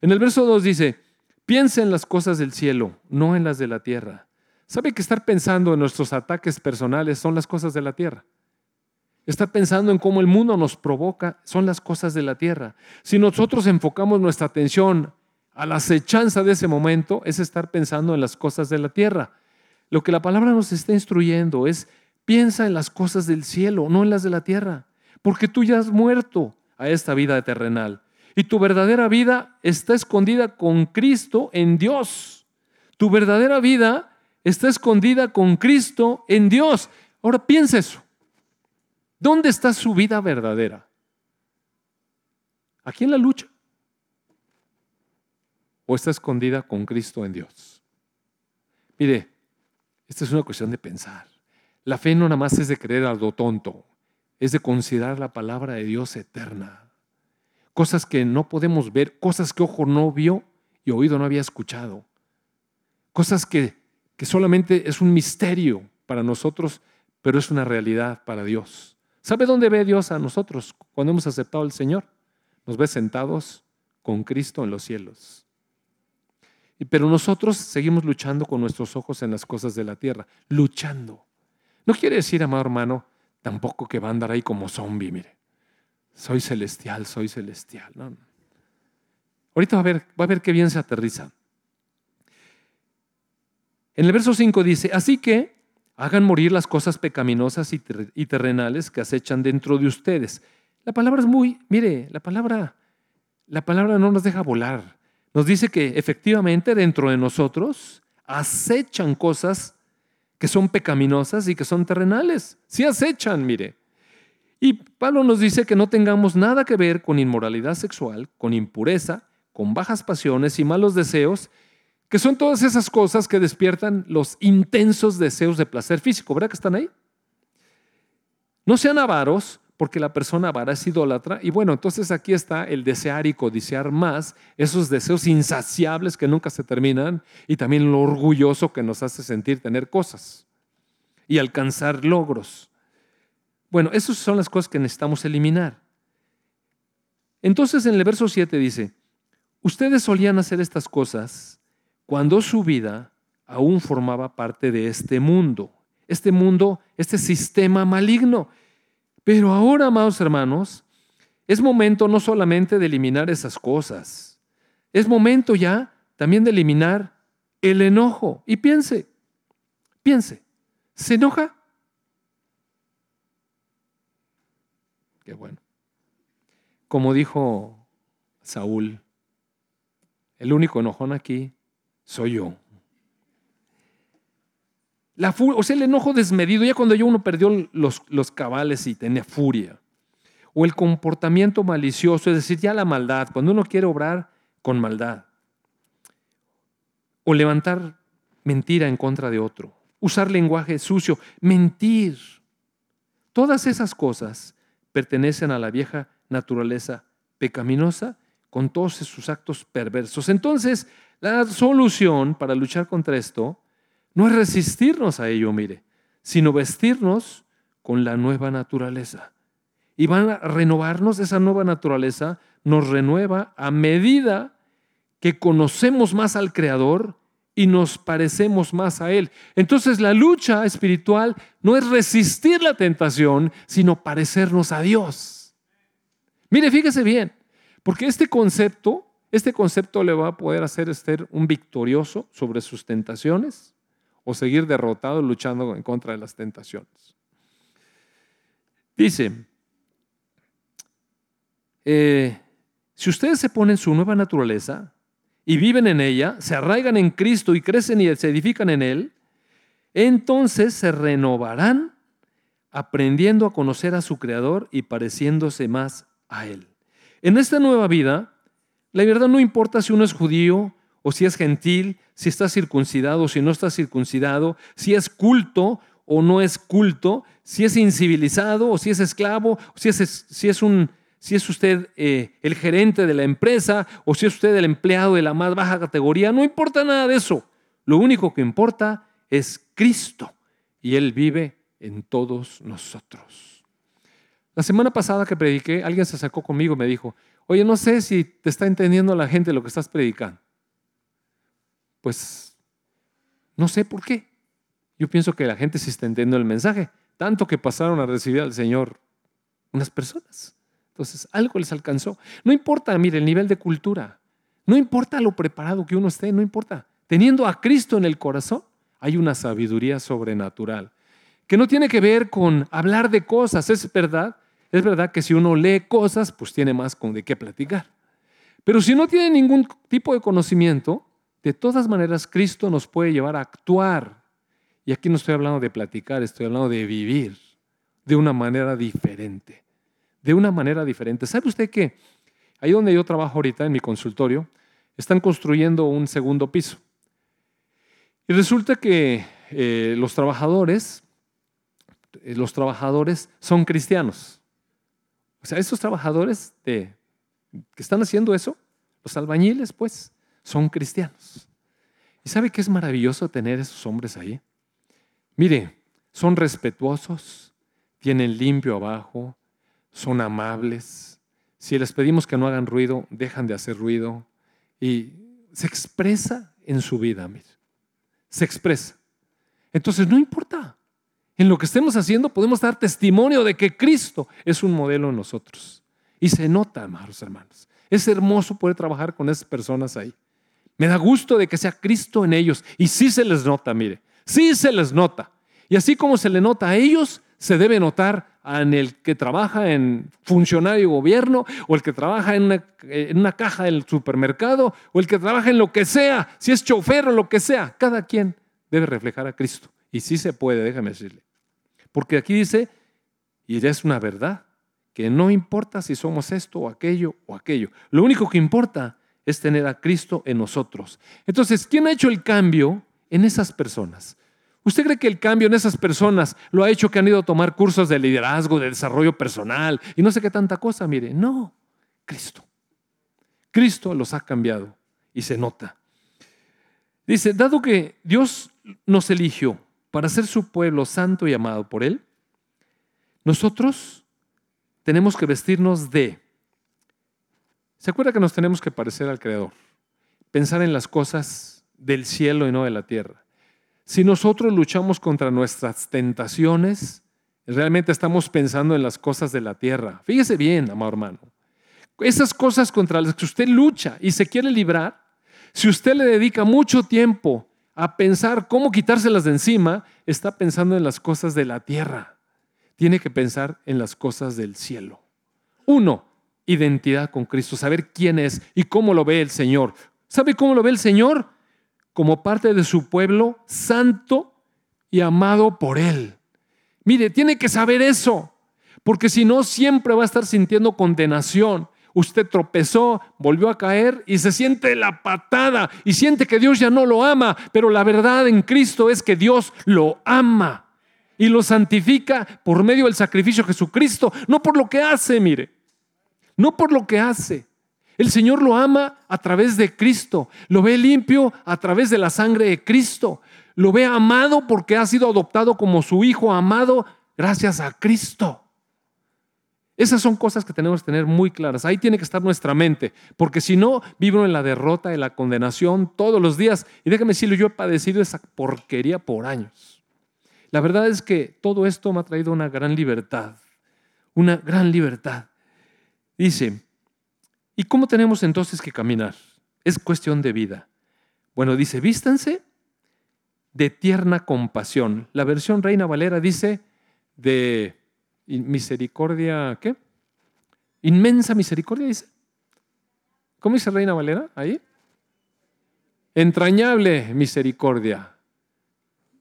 A: En el verso 2 dice, piensa en las cosas del cielo, no en las de la tierra. ¿Sabe que estar pensando en nuestros ataques personales son las cosas de la tierra? Estar pensando en cómo el mundo nos provoca son las cosas de la tierra. Si nosotros enfocamos nuestra atención a la acechanza de ese momento, es estar pensando en las cosas de la tierra. Lo que la palabra nos está instruyendo es, piensa en las cosas del cielo, no en las de la tierra, porque tú ya has muerto a esta vida terrenal. Y tu verdadera vida está escondida con Cristo en Dios. Tu verdadera vida está escondida con Cristo en Dios. Ahora piensa eso. ¿Dónde está su vida verdadera? ¿Aquí en la lucha? ¿O está escondida con Cristo en Dios? Mire, esta es una cuestión de pensar. La fe no nada más es de creer algo tonto, es de considerar la palabra de Dios eterna. Cosas que no podemos ver, cosas que ojo no vio y oído no había escuchado. Cosas que, que solamente es un misterio para nosotros, pero es una realidad para Dios. ¿Sabe dónde ve Dios a nosotros cuando hemos aceptado al Señor? Nos ve sentados con Cristo en los cielos. Pero nosotros seguimos luchando con nuestros ojos en las cosas de la tierra, luchando. No quiere decir, amado hermano, tampoco que va a andar ahí como zombie, mire. Soy celestial, soy celestial. Ahorita va a, ver, va a ver qué bien se aterriza. En el verso 5 dice, así que hagan morir las cosas pecaminosas y terrenales que acechan dentro de ustedes. La palabra es muy, mire, la palabra, la palabra no nos deja volar. Nos dice que efectivamente dentro de nosotros acechan cosas que son pecaminosas y que son terrenales. Sí acechan, mire. Y Pablo nos dice que no tengamos nada que ver con inmoralidad sexual, con impureza, con bajas pasiones y malos deseos, que son todas esas cosas que despiertan los intensos deseos de placer físico. ¿Verdad que están ahí? No sean avaros, porque la persona avara es idólatra. Y bueno, entonces aquí está el desear y codiciar más, esos deseos insaciables que nunca se terminan, y también lo orgulloso que nos hace sentir tener cosas y alcanzar logros. Bueno, esas son las cosas que necesitamos eliminar. Entonces en el verso 7 dice, ustedes solían hacer estas cosas cuando su vida aún formaba parte de este mundo, este mundo, este sistema maligno. Pero ahora, amados hermanos, es momento no solamente de eliminar esas cosas, es momento ya también de eliminar el enojo. Y piense, piense, ¿se enoja? Qué bueno. Como dijo Saúl, el único enojón aquí soy yo. La o sea, el enojo desmedido, ya cuando yo uno perdió los, los cabales y tenía furia. O el comportamiento malicioso, es decir, ya la maldad, cuando uno quiere obrar con maldad. O levantar mentira en contra de otro. Usar lenguaje sucio, mentir. Todas esas cosas pertenecen a la vieja naturaleza pecaminosa con todos sus actos perversos. Entonces, la solución para luchar contra esto no es resistirnos a ello, mire, sino vestirnos con la nueva naturaleza. Y van a renovarnos, esa nueva naturaleza nos renueva a medida que conocemos más al Creador y nos parecemos más a Él. Entonces la lucha espiritual no es resistir la tentación, sino parecernos a Dios. Mire, fíjese bien, porque este concepto, este concepto le va a poder hacer Esther un victorioso sobre sus tentaciones o seguir derrotado luchando en contra de las tentaciones. Dice, eh, si ustedes se ponen su nueva naturaleza y viven en ella, se arraigan en Cristo y crecen y se edifican en Él, entonces se renovarán aprendiendo a conocer a su Creador y pareciéndose más a Él. En esta nueva vida, la verdad no importa si uno es judío o si es gentil, si está circuncidado o si no está circuncidado, si es culto o no es culto, si es incivilizado o si es esclavo, si es, si es, un, si es usted eh, el gerente de la empresa o si es usted el empleado de la más baja categoría, no importa nada de eso. Lo único que importa es Cristo y Él vive en todos nosotros. La semana pasada que prediqué, alguien se acercó conmigo y me dijo, oye, no sé si te está entendiendo la gente lo que estás predicando. Pues no sé por qué. Yo pienso que la gente se está entendiendo el mensaje, tanto que pasaron a recibir al Señor unas personas. Entonces, algo les alcanzó. No importa, mire, el nivel de cultura. No importa lo preparado que uno esté, no importa. Teniendo a Cristo en el corazón, hay una sabiduría sobrenatural que no tiene que ver con hablar de cosas. Es verdad, es verdad que si uno lee cosas, pues tiene más con de qué platicar. Pero si no tiene ningún tipo de conocimiento, de todas maneras, Cristo nos puede llevar a actuar. Y aquí no estoy hablando de platicar, estoy hablando de vivir de una manera diferente. De una manera diferente. ¿Sabe usted que ahí donde yo trabajo ahorita, en mi consultorio, están construyendo un segundo piso? Y resulta que eh, los trabajadores eh, los trabajadores son cristianos. O sea, esos trabajadores que están haciendo eso, los albañiles, pues, son cristianos. ¿Y sabe qué es maravilloso tener esos hombres ahí? Mire, son respetuosos, tienen limpio abajo, son amables. Si les pedimos que no hagan ruido, dejan de hacer ruido. Y se expresa en su vida, mire. Se expresa. Entonces, no importa. En lo que estemos haciendo podemos dar testimonio de que Cristo es un modelo en nosotros. Y se nota, amados hermanos. Es hermoso poder trabajar con esas personas ahí. Me da gusto de que sea Cristo en ellos. Y sí se les nota, mire. Sí se les nota. Y así como se le nota a ellos, se debe notar en el que trabaja en funcionario de gobierno o el que trabaja en una, en una, caja del supermercado o el que trabaja en lo que sea, si es chofer o lo que sea. Cada quien debe reflejar a Cristo. Y sí se puede, déjame decirle. Porque aquí dice, y es una verdad, que no importa si somos esto o aquello o aquello. Lo único que importa es tener a Cristo en nosotros. Entonces, ¿quién ha hecho el cambio en esas personas? ¿Usted cree que el cambio en esas personas lo ha hecho que han ido a tomar cursos de liderazgo, de desarrollo personal y no sé qué tanta cosa? Mire, no, Cristo. Cristo los ha cambiado y se nota. Dice, dado que Dios nos eligió para ser su pueblo santo y amado por Él, nosotros tenemos que vestirnos de ¿Se acuerda que nos tenemos que parecer al Creador? Pensar en las cosas del cielo y no de la tierra. Si nosotros luchamos contra nuestras tentaciones, realmente estamos pensando en las cosas de la tierra. Fíjese bien, amado hermano. Esas cosas contra las que usted lucha y se quiere librar, si usted le dedica mucho tiempo a pensar cómo quitárselas de encima, está pensando en las cosas de la tierra. Tiene que pensar en las cosas del cielo. Uno, identidad con Cristo, saber quién es y cómo lo ve el Señor. ¿Sabe cómo lo ve el Señor? Como parte de su pueblo santo y amado por Él. Mire, tiene que saber eso, porque si no, siempre va a estar sintiendo condenación. Usted tropezó, volvió a caer y se siente la patada y siente que Dios ya no lo ama, pero la verdad en Cristo es que Dios lo ama y lo santifica por medio del sacrificio de Jesucristo, no por lo que hace, mire no por lo que hace. El Señor lo ama a través de Cristo, lo ve limpio a través de la sangre de Cristo, lo ve amado porque ha sido adoptado como su hijo amado gracias a Cristo. Esas son cosas que tenemos que tener muy claras. Ahí tiene que estar nuestra mente, porque si no, vivo en la derrota, en la condenación todos los días. Y déjame decirlo, yo he padecido esa porquería por años. La verdad es que todo esto me ha traído una gran libertad, una gran libertad. Dice, ¿y cómo tenemos entonces que caminar? Es cuestión de vida. Bueno, dice, vístanse de tierna compasión. La versión Reina Valera dice de misericordia, ¿qué? Inmensa misericordia, dice. ¿Cómo dice Reina Valera ahí? Entrañable misericordia.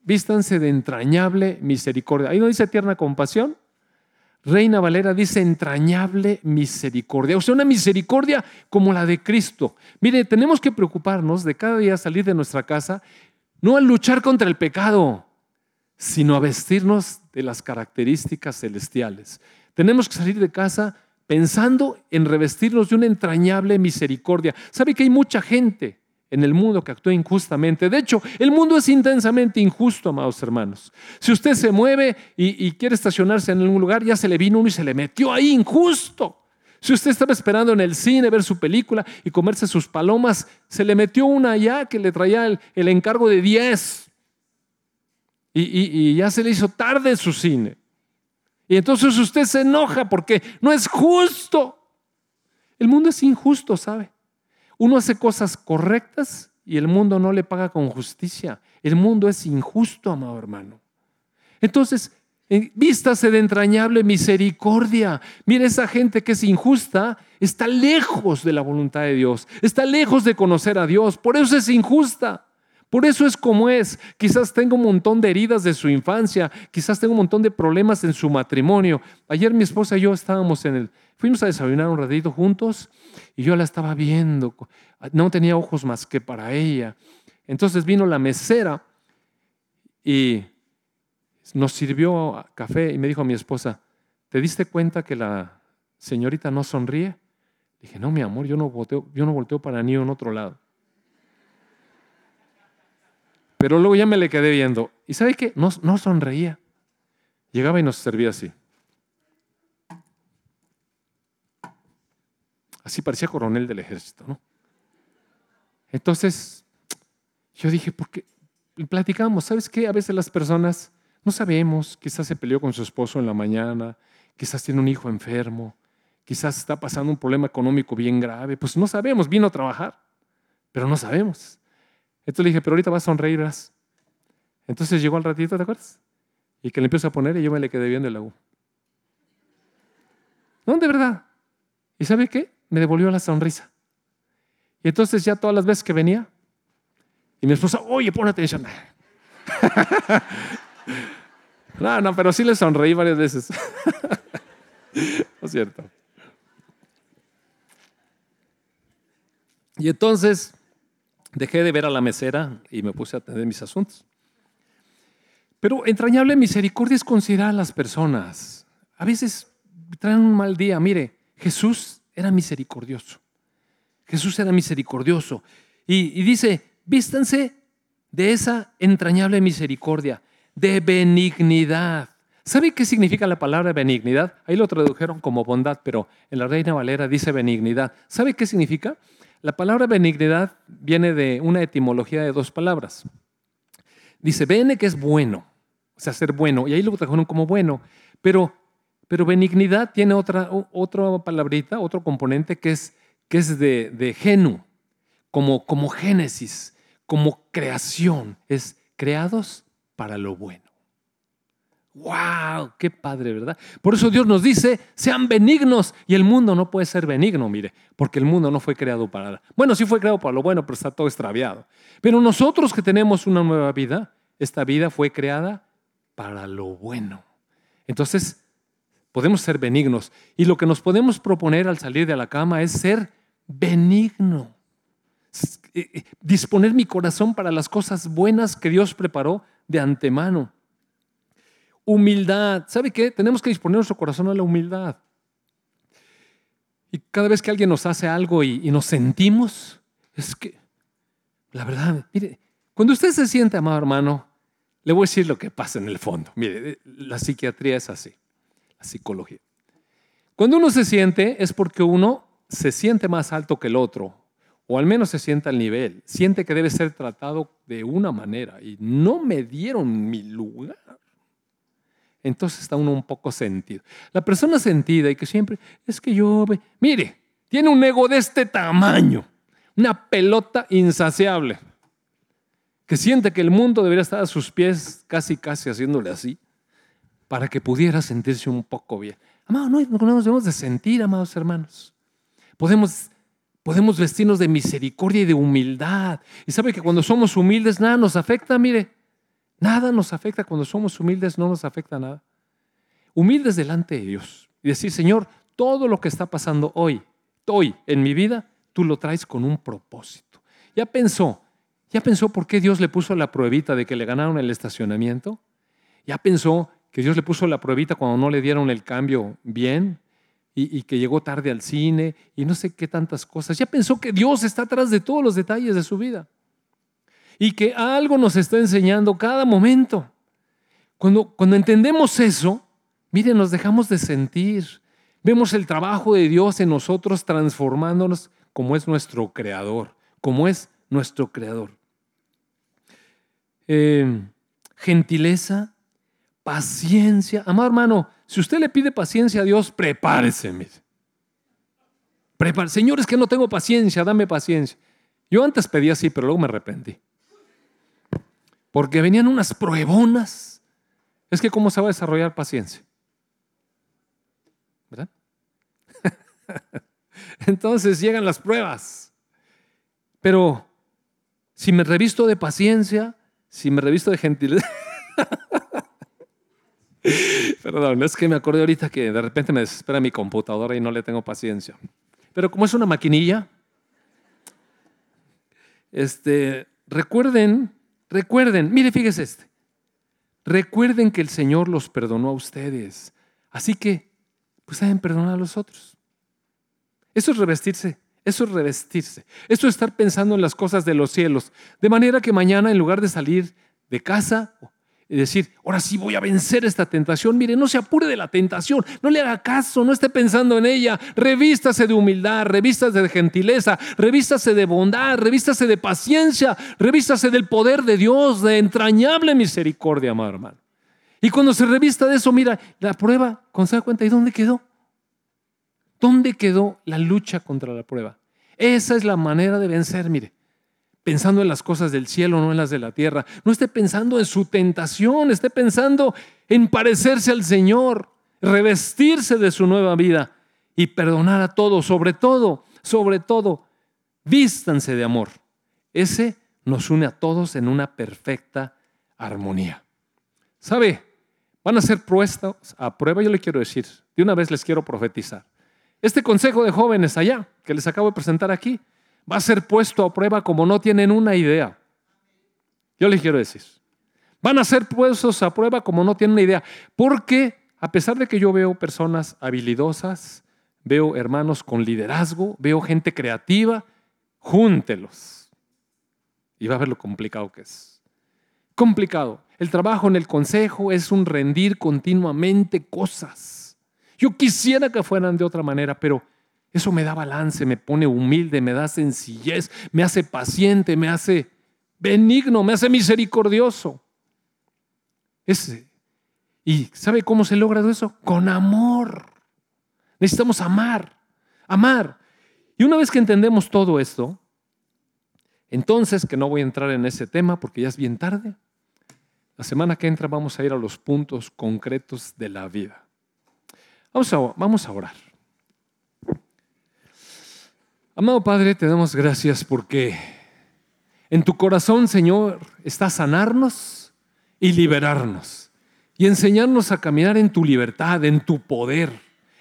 A: Vístanse de entrañable misericordia. Ahí no dice tierna compasión. Reina Valera dice entrañable misericordia, o sea, una misericordia como la de Cristo. Mire, tenemos que preocuparnos de cada día salir de nuestra casa, no a luchar contra el pecado, sino a vestirnos de las características celestiales. Tenemos que salir de casa pensando en revestirnos de una entrañable misericordia. ¿Sabe que hay mucha gente en el mundo que actúa injustamente. De hecho, el mundo es intensamente injusto, amados hermanos. Si usted se mueve y, quiere estacionarse en algún lugar, ya se le vino uno y se le metió ahí injusto. Si usted estaba esperando en el cine ver su película y comerse sus palomas, se le metió una allá que le traía el, encargo de 10. Y, ya se le hizo tarde su cine. Y entonces usted se enoja porque no es justo. El mundo es injusto, ¿sabe? Uno hace cosas correctas y el mundo no le paga con justicia. El mundo es injusto, amado hermano. Entonces, eh, vístase de entrañable misericordia. Mire, esa gente que es injusta está lejos de la voluntad de Dios, está lejos de conocer a Dios, por eso es injusta. Por eso es como es. Quizás tenga un montón de heridas de su infancia, quizás tenga un montón de problemas en su matrimonio. Ayer mi esposa y yo estábamos en el, fuimos a desayunar un ratito juntos y yo la estaba viendo. No tenía ojos más que para ella. Entonces vino la mesera y nos sirvió café y me dijo a mi esposa, ¿te diste cuenta que la señorita no sonríe? Dije, no, mi amor, yo no volteo, yo no volteo para ni en otro lado. Pero luego ya me le quedé viendo. ¿Y sabe qué? No, no sonreía. Llegaba y nos servía así. Así parecía coronel del ejército, ¿no? Entonces, yo dije, ¿por qué? platicamos, ¿sabes qué? A veces las personas no sabemos, quizás se peleó con su esposo en la mañana, quizás tiene un hijo enfermo, quizás está pasando un problema económico bien grave, pues no sabemos, vino a trabajar, pero no sabemos. Entonces le dije, pero ahorita vas a sonreír, Entonces llegó al ratito, ¿te acuerdas? Y que le empiezo a poner y yo me le quedé viendo el agua. No, de verdad. ¿Y sabe qué? Me devolvió la sonrisa. Y entonces ya todas las veces que venía, y mi esposa, oye, pon atención. (laughs) no, no, pero sí le sonreí varias veces. (laughs) ¿No es cierto? Y entonces dejé de ver a la mesera y me puse a atender mis asuntos. Pero entrañable misericordia es considerar a las personas. A veces traen un mal día. Mire, Jesús era misericordioso. Jesús era misericordioso. Y, dice, vístanse de esa entrañable misericordia, de benignidad. ¿Sabe qué significa la palabra benignidad? Ahí lo tradujeron como bondad, pero en la Reina Valera dice benignidad. ¿Sabe qué significa? La palabra benignidad viene de una etimología de dos palabras. Dice bene, que es bueno, o sea, ser bueno, y ahí lo tradujeron como bueno, pero, pero benignidad tiene otra, otra palabrita, otro componente que es, que es de, de genu, como, como génesis, como creación. Es creados para lo bueno. ¡Wow! ¡Qué padre, ¿verdad? Por eso Dios nos dice, sean benignos. Y el mundo no puede ser benigno, mire, porque el mundo no fue creado para... Bueno, sí fue creado para lo bueno, pero está todo extraviado. Pero nosotros que tenemos una nueva vida, esta vida fue creada para lo bueno. Entonces, podemos ser benignos. Y lo que nos podemos proponer al salir de la cama es ser benigno. Eh, eh, disponer mi corazón para las cosas buenas que Dios preparó de antemano. Humildad. ¿Sabe qué? Tenemos que disponer nuestro corazón a la humildad. Y cada vez que alguien nos hace algo y, nos sentimos, es que, la verdad, mire, cuando usted se siente amado hermano, le voy a decir lo que pasa en el fondo. Mire, eh, la psiquiatría es así, la psicología. Cuando uno se siente es porque uno se siente más alto que el otro, o al menos se sienta al nivel, siente que debe ser tratado de una manera y no me dieron mi lugar. Entonces está uno un poco sentido. La persona sentida y que siempre, es que yo, mire, tiene un ego de este tamaño, una pelota insaciable, que siente que el mundo debería estar a sus pies casi, casi haciéndole así, para que pudiera sentirse un poco bien. Amado, no, no nos debemos de sentir, amados hermanos. Podemos Podemos vestirnos de misericordia y de humildad. Y sabe que cuando somos humildes nada nos afecta, mire, nada nos afecta. Cuando somos humildes no nos afecta nada. Humildes delante de Dios. Y decir, Señor, todo lo que está pasando hoy, hoy en mi vida, tú lo traes con un propósito. Ya pensó, ya pensó por qué Dios le puso la pruebita de que le ganaron el estacionamiento. Ya pensó que Dios le puso la pruebita cuando no le dieron el cambio bien y, que llegó tarde al cine y no sé qué tantas cosas. Ya pensó que Dios está atrás de todos los detalles de su vida y que algo nos está enseñando cada momento. Cuando, cuando entendemos eso, miren, nos dejamos de sentir. Vemos el trabajo de Dios en nosotros transformándonos como es nuestro creador, como es nuestro creador. Eh, gentileza, paciencia. Amado hermano, si usted le pide paciencia a Dios, prepárese. Prepárese. Señor, es que no tengo paciencia, dame paciencia. Yo antes pedía así, pero luego me arrepentí. Porque venían unas pruebonas. Es que cómo se va a desarrollar paciencia. ¿Verdad? (laughs) Entonces llegan las pruebas. Pero si me revisto de paciencia, si me revisto de gentileza, (laughs) Perdón, es que me acordé ahorita que de repente me desespera mi computadora y no le tengo paciencia. Pero como es una maquinilla, este, recuerden, recuerden, mire, fíjese este. recuerden que el Señor los perdonó a ustedes. Así que, pues saben perdonar a los otros. Eso es revestirse, eso es revestirse. Eso es estar pensando en las cosas de los cielos. De manera que mañana, en lugar de salir de casa y decir, ahora sí voy a vencer esta tentación. Mire, no se apure de la tentación, no le haga caso, no esté pensando en ella. Revístase de humildad, revístase de gentileza, revístase de bondad, revístase de paciencia, revístase del poder de Dios, de entrañable misericordia, amado hermano. Y cuando se revista de eso, mira, la prueba, cuando se da cuenta, ¿y dónde quedó? ¿Dónde quedó la lucha contra la prueba? Esa es la manera de vencer, mire pensando en las cosas del cielo, no en las de la tierra. No esté pensando en su tentación, esté pensando en parecerse al Señor, revestirse de su nueva vida y perdonar a todos, sobre todo, sobre todo, vístanse de amor. Ese nos une a todos en una perfecta armonía. ¿Sabe? Van a ser puestos a prueba, yo le quiero decir, de una vez les quiero profetizar. Este consejo de jóvenes allá, que les acabo de presentar aquí, va a ser puesto a prueba como no tienen una idea. Yo les quiero decir, van a ser puestos a prueba como no tienen una idea, porque a pesar de que yo veo personas habilidosas, veo hermanos con liderazgo, veo gente creativa, júntelos. Y va a ver lo complicado que es. Complicado. El trabajo en el consejo es un rendir continuamente cosas. Yo quisiera que fueran de otra manera, pero eso me da balance, me pone humilde, me da sencillez, me hace paciente, me hace benigno, me hace misericordioso. Ese. ¿Y sabe cómo se logra eso? Con amor. Necesitamos amar, amar. Y una vez que entendemos todo esto, entonces, que no voy a entrar en ese tema porque ya es bien tarde, la semana que entra vamos a ir a los puntos concretos de la vida. Vamos a, vamos a orar. Amado Padre, te damos gracias porque en tu corazón, Señor, está sanarnos y liberarnos y enseñarnos a caminar en tu libertad, en tu poder,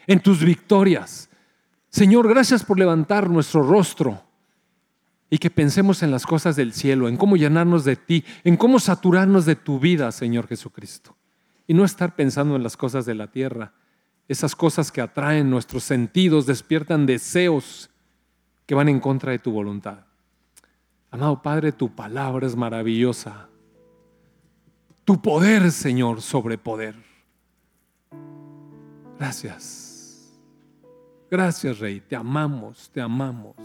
A: en tus victorias. Señor, gracias por levantar nuestro rostro y que pensemos en las cosas del cielo, en cómo llenarnos de ti, en cómo saturarnos de tu vida, Señor Jesucristo, y no estar pensando en las cosas de la tierra, esas cosas que atraen nuestros sentidos, despiertan deseos que van en contra de tu voluntad. Amado Padre, tu palabra es maravillosa. Tu poder, Señor, sobre poder. Gracias. Gracias, Rey. Te amamos, te amamos.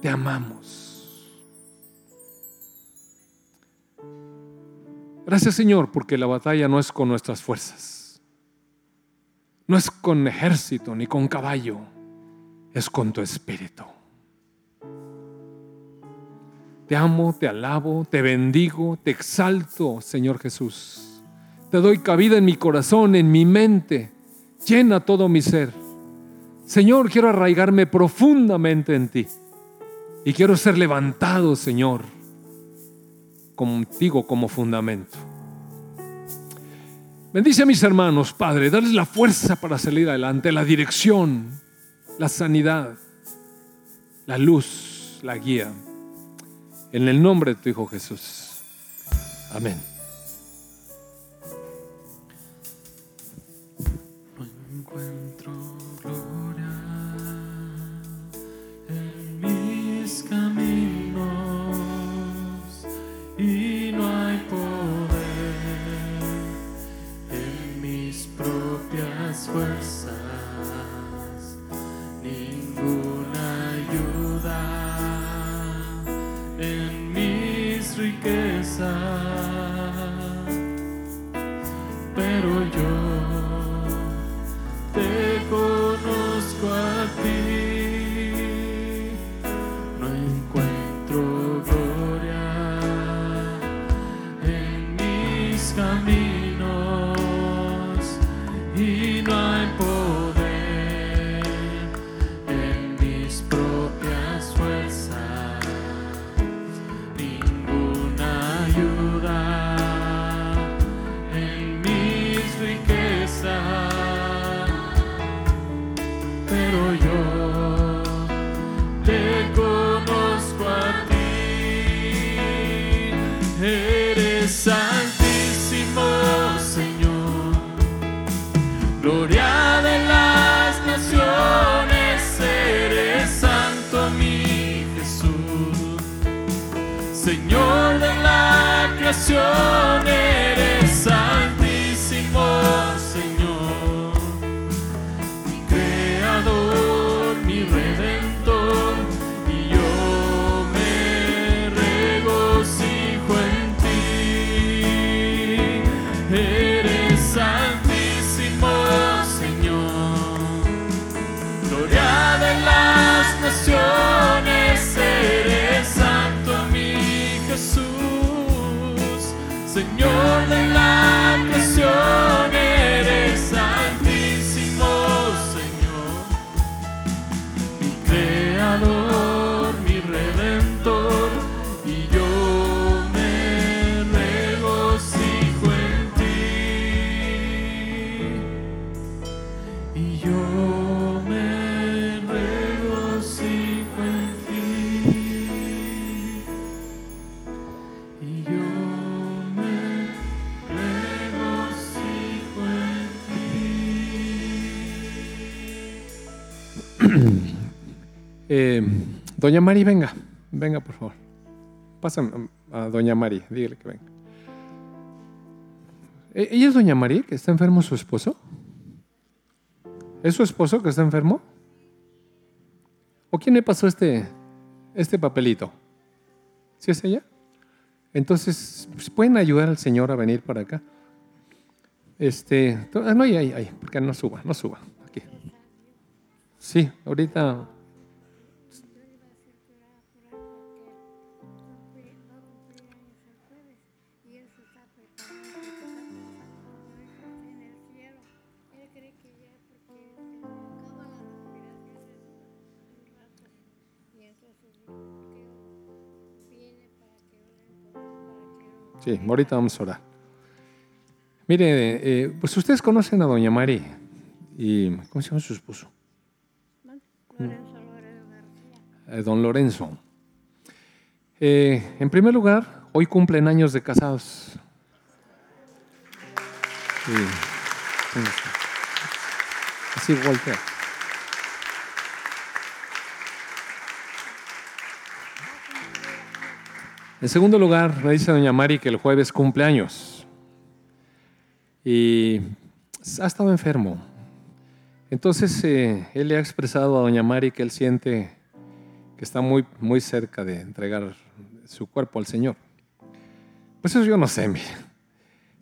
A: Te amamos. Gracias, Señor, porque la batalla no es con nuestras fuerzas. No es con ejército ni con caballo es con tu espíritu. Te amo, te alabo, te bendigo, te exalto, Señor Jesús. Te doy cabida en mi corazón, en mi mente. Llena todo mi ser. Señor, quiero arraigarme profundamente en ti. Y quiero ser levantado, Señor, contigo como fundamento. Bendice a mis hermanos, Padre. Darles la fuerza para salir adelante, la dirección, la sanidad, la luz, la guía. En el nombre de tu Hijo Jesús. Amén.
B: Yo
A: Eh, doña Mari, venga, venga por favor. Pásame a Doña Mari, dígale que venga. ¿E- ¿Ella es Doña Mari, que está enfermo su esposo? ¿Es su esposo que está enfermo? ¿O quién le pasó este, este papelito? ¿Sí es ella? Entonces, ¿pueden ayudar al Señor a venir para acá? Este, ah, no, ahí, ahí, ahí, porque no suba, no suba. Aquí. Sí, ahorita Sí, ahorita vamos a orar. Mire, eh, pues ustedes conocen a Doña Mari y ¿cómo se llama su esposo?
C: Lorenzo Lorenzo García.
A: Eh, don Lorenzo. Eh, en primer lugar, hoy cumplen años de casados. Sí. Así voltea. En segundo lugar, me dice doña Mari que el jueves cumple años. Y ha estado enfermo. Entonces, eh, él le ha expresado a doña Mari que él siente que está muy, muy cerca de entregar su cuerpo al Señor. Pues eso yo no sé, mire.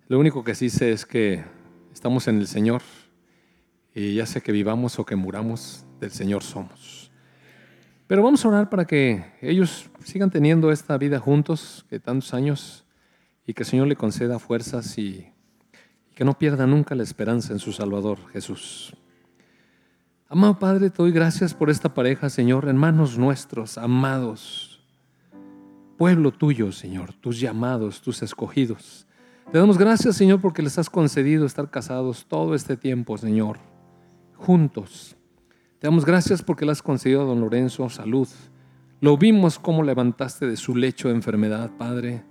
A: Lo único que sí sé es que estamos en el Señor y ya sea que vivamos o que muramos, del Señor somos. Pero vamos a orar para que ellos sigan teniendo esta vida juntos, que tantos años, y que el Señor le conceda fuerzas y, y que no pierda nunca la esperanza en su Salvador, Jesús. Amado Padre, te doy gracias por esta pareja, Señor, hermanos nuestros, amados, pueblo tuyo, Señor, tus llamados, tus escogidos. Te damos gracias, Señor, porque les has concedido estar casados todo este tiempo, Señor, juntos. Te damos gracias porque le has concedido a don Lorenzo salud. Lo vimos cómo levantaste de su lecho de enfermedad, Padre,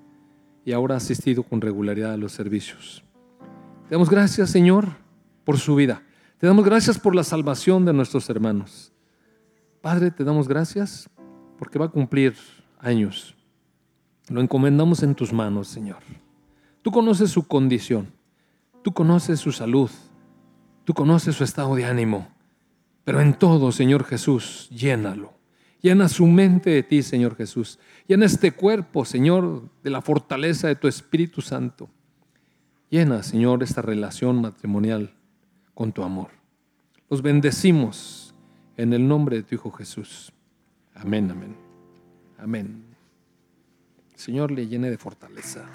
A: y ahora ha asistido con regularidad a los servicios. Te damos gracias, Señor, por su vida. Te damos gracias por la salvación de nuestros hermanos. Padre, te damos gracias porque va a cumplir años. Lo encomendamos en tus manos, Señor. Tú conoces su condición, tú conoces su salud, tú conoces su estado de ánimo, pero en todo, Señor Jesús, llénalo. Llena su mente de ti, Señor Jesús. Llena este cuerpo, Señor, de la fortaleza de tu Espíritu Santo. Llena, Señor, esta relación matrimonial con tu amor. Los bendecimos en el nombre de tu Hijo Jesús. Amén, amén. Amén. Señor le llene de fortaleza.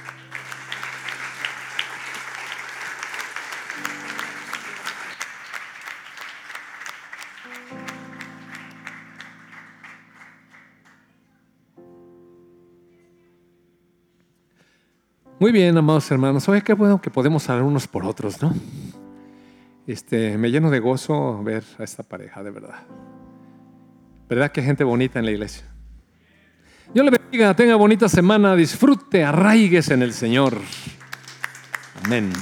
A: Muy bien, amados hermanos. Oye, qué bueno que podemos hablar unos por otros, ¿no? Este, me lleno de gozo ver a esta pareja, de verdad. ¿Verdad que gente bonita en la iglesia? Dios le bendiga, tenga bonita semana, disfrute, arraigues en el Señor. Amén.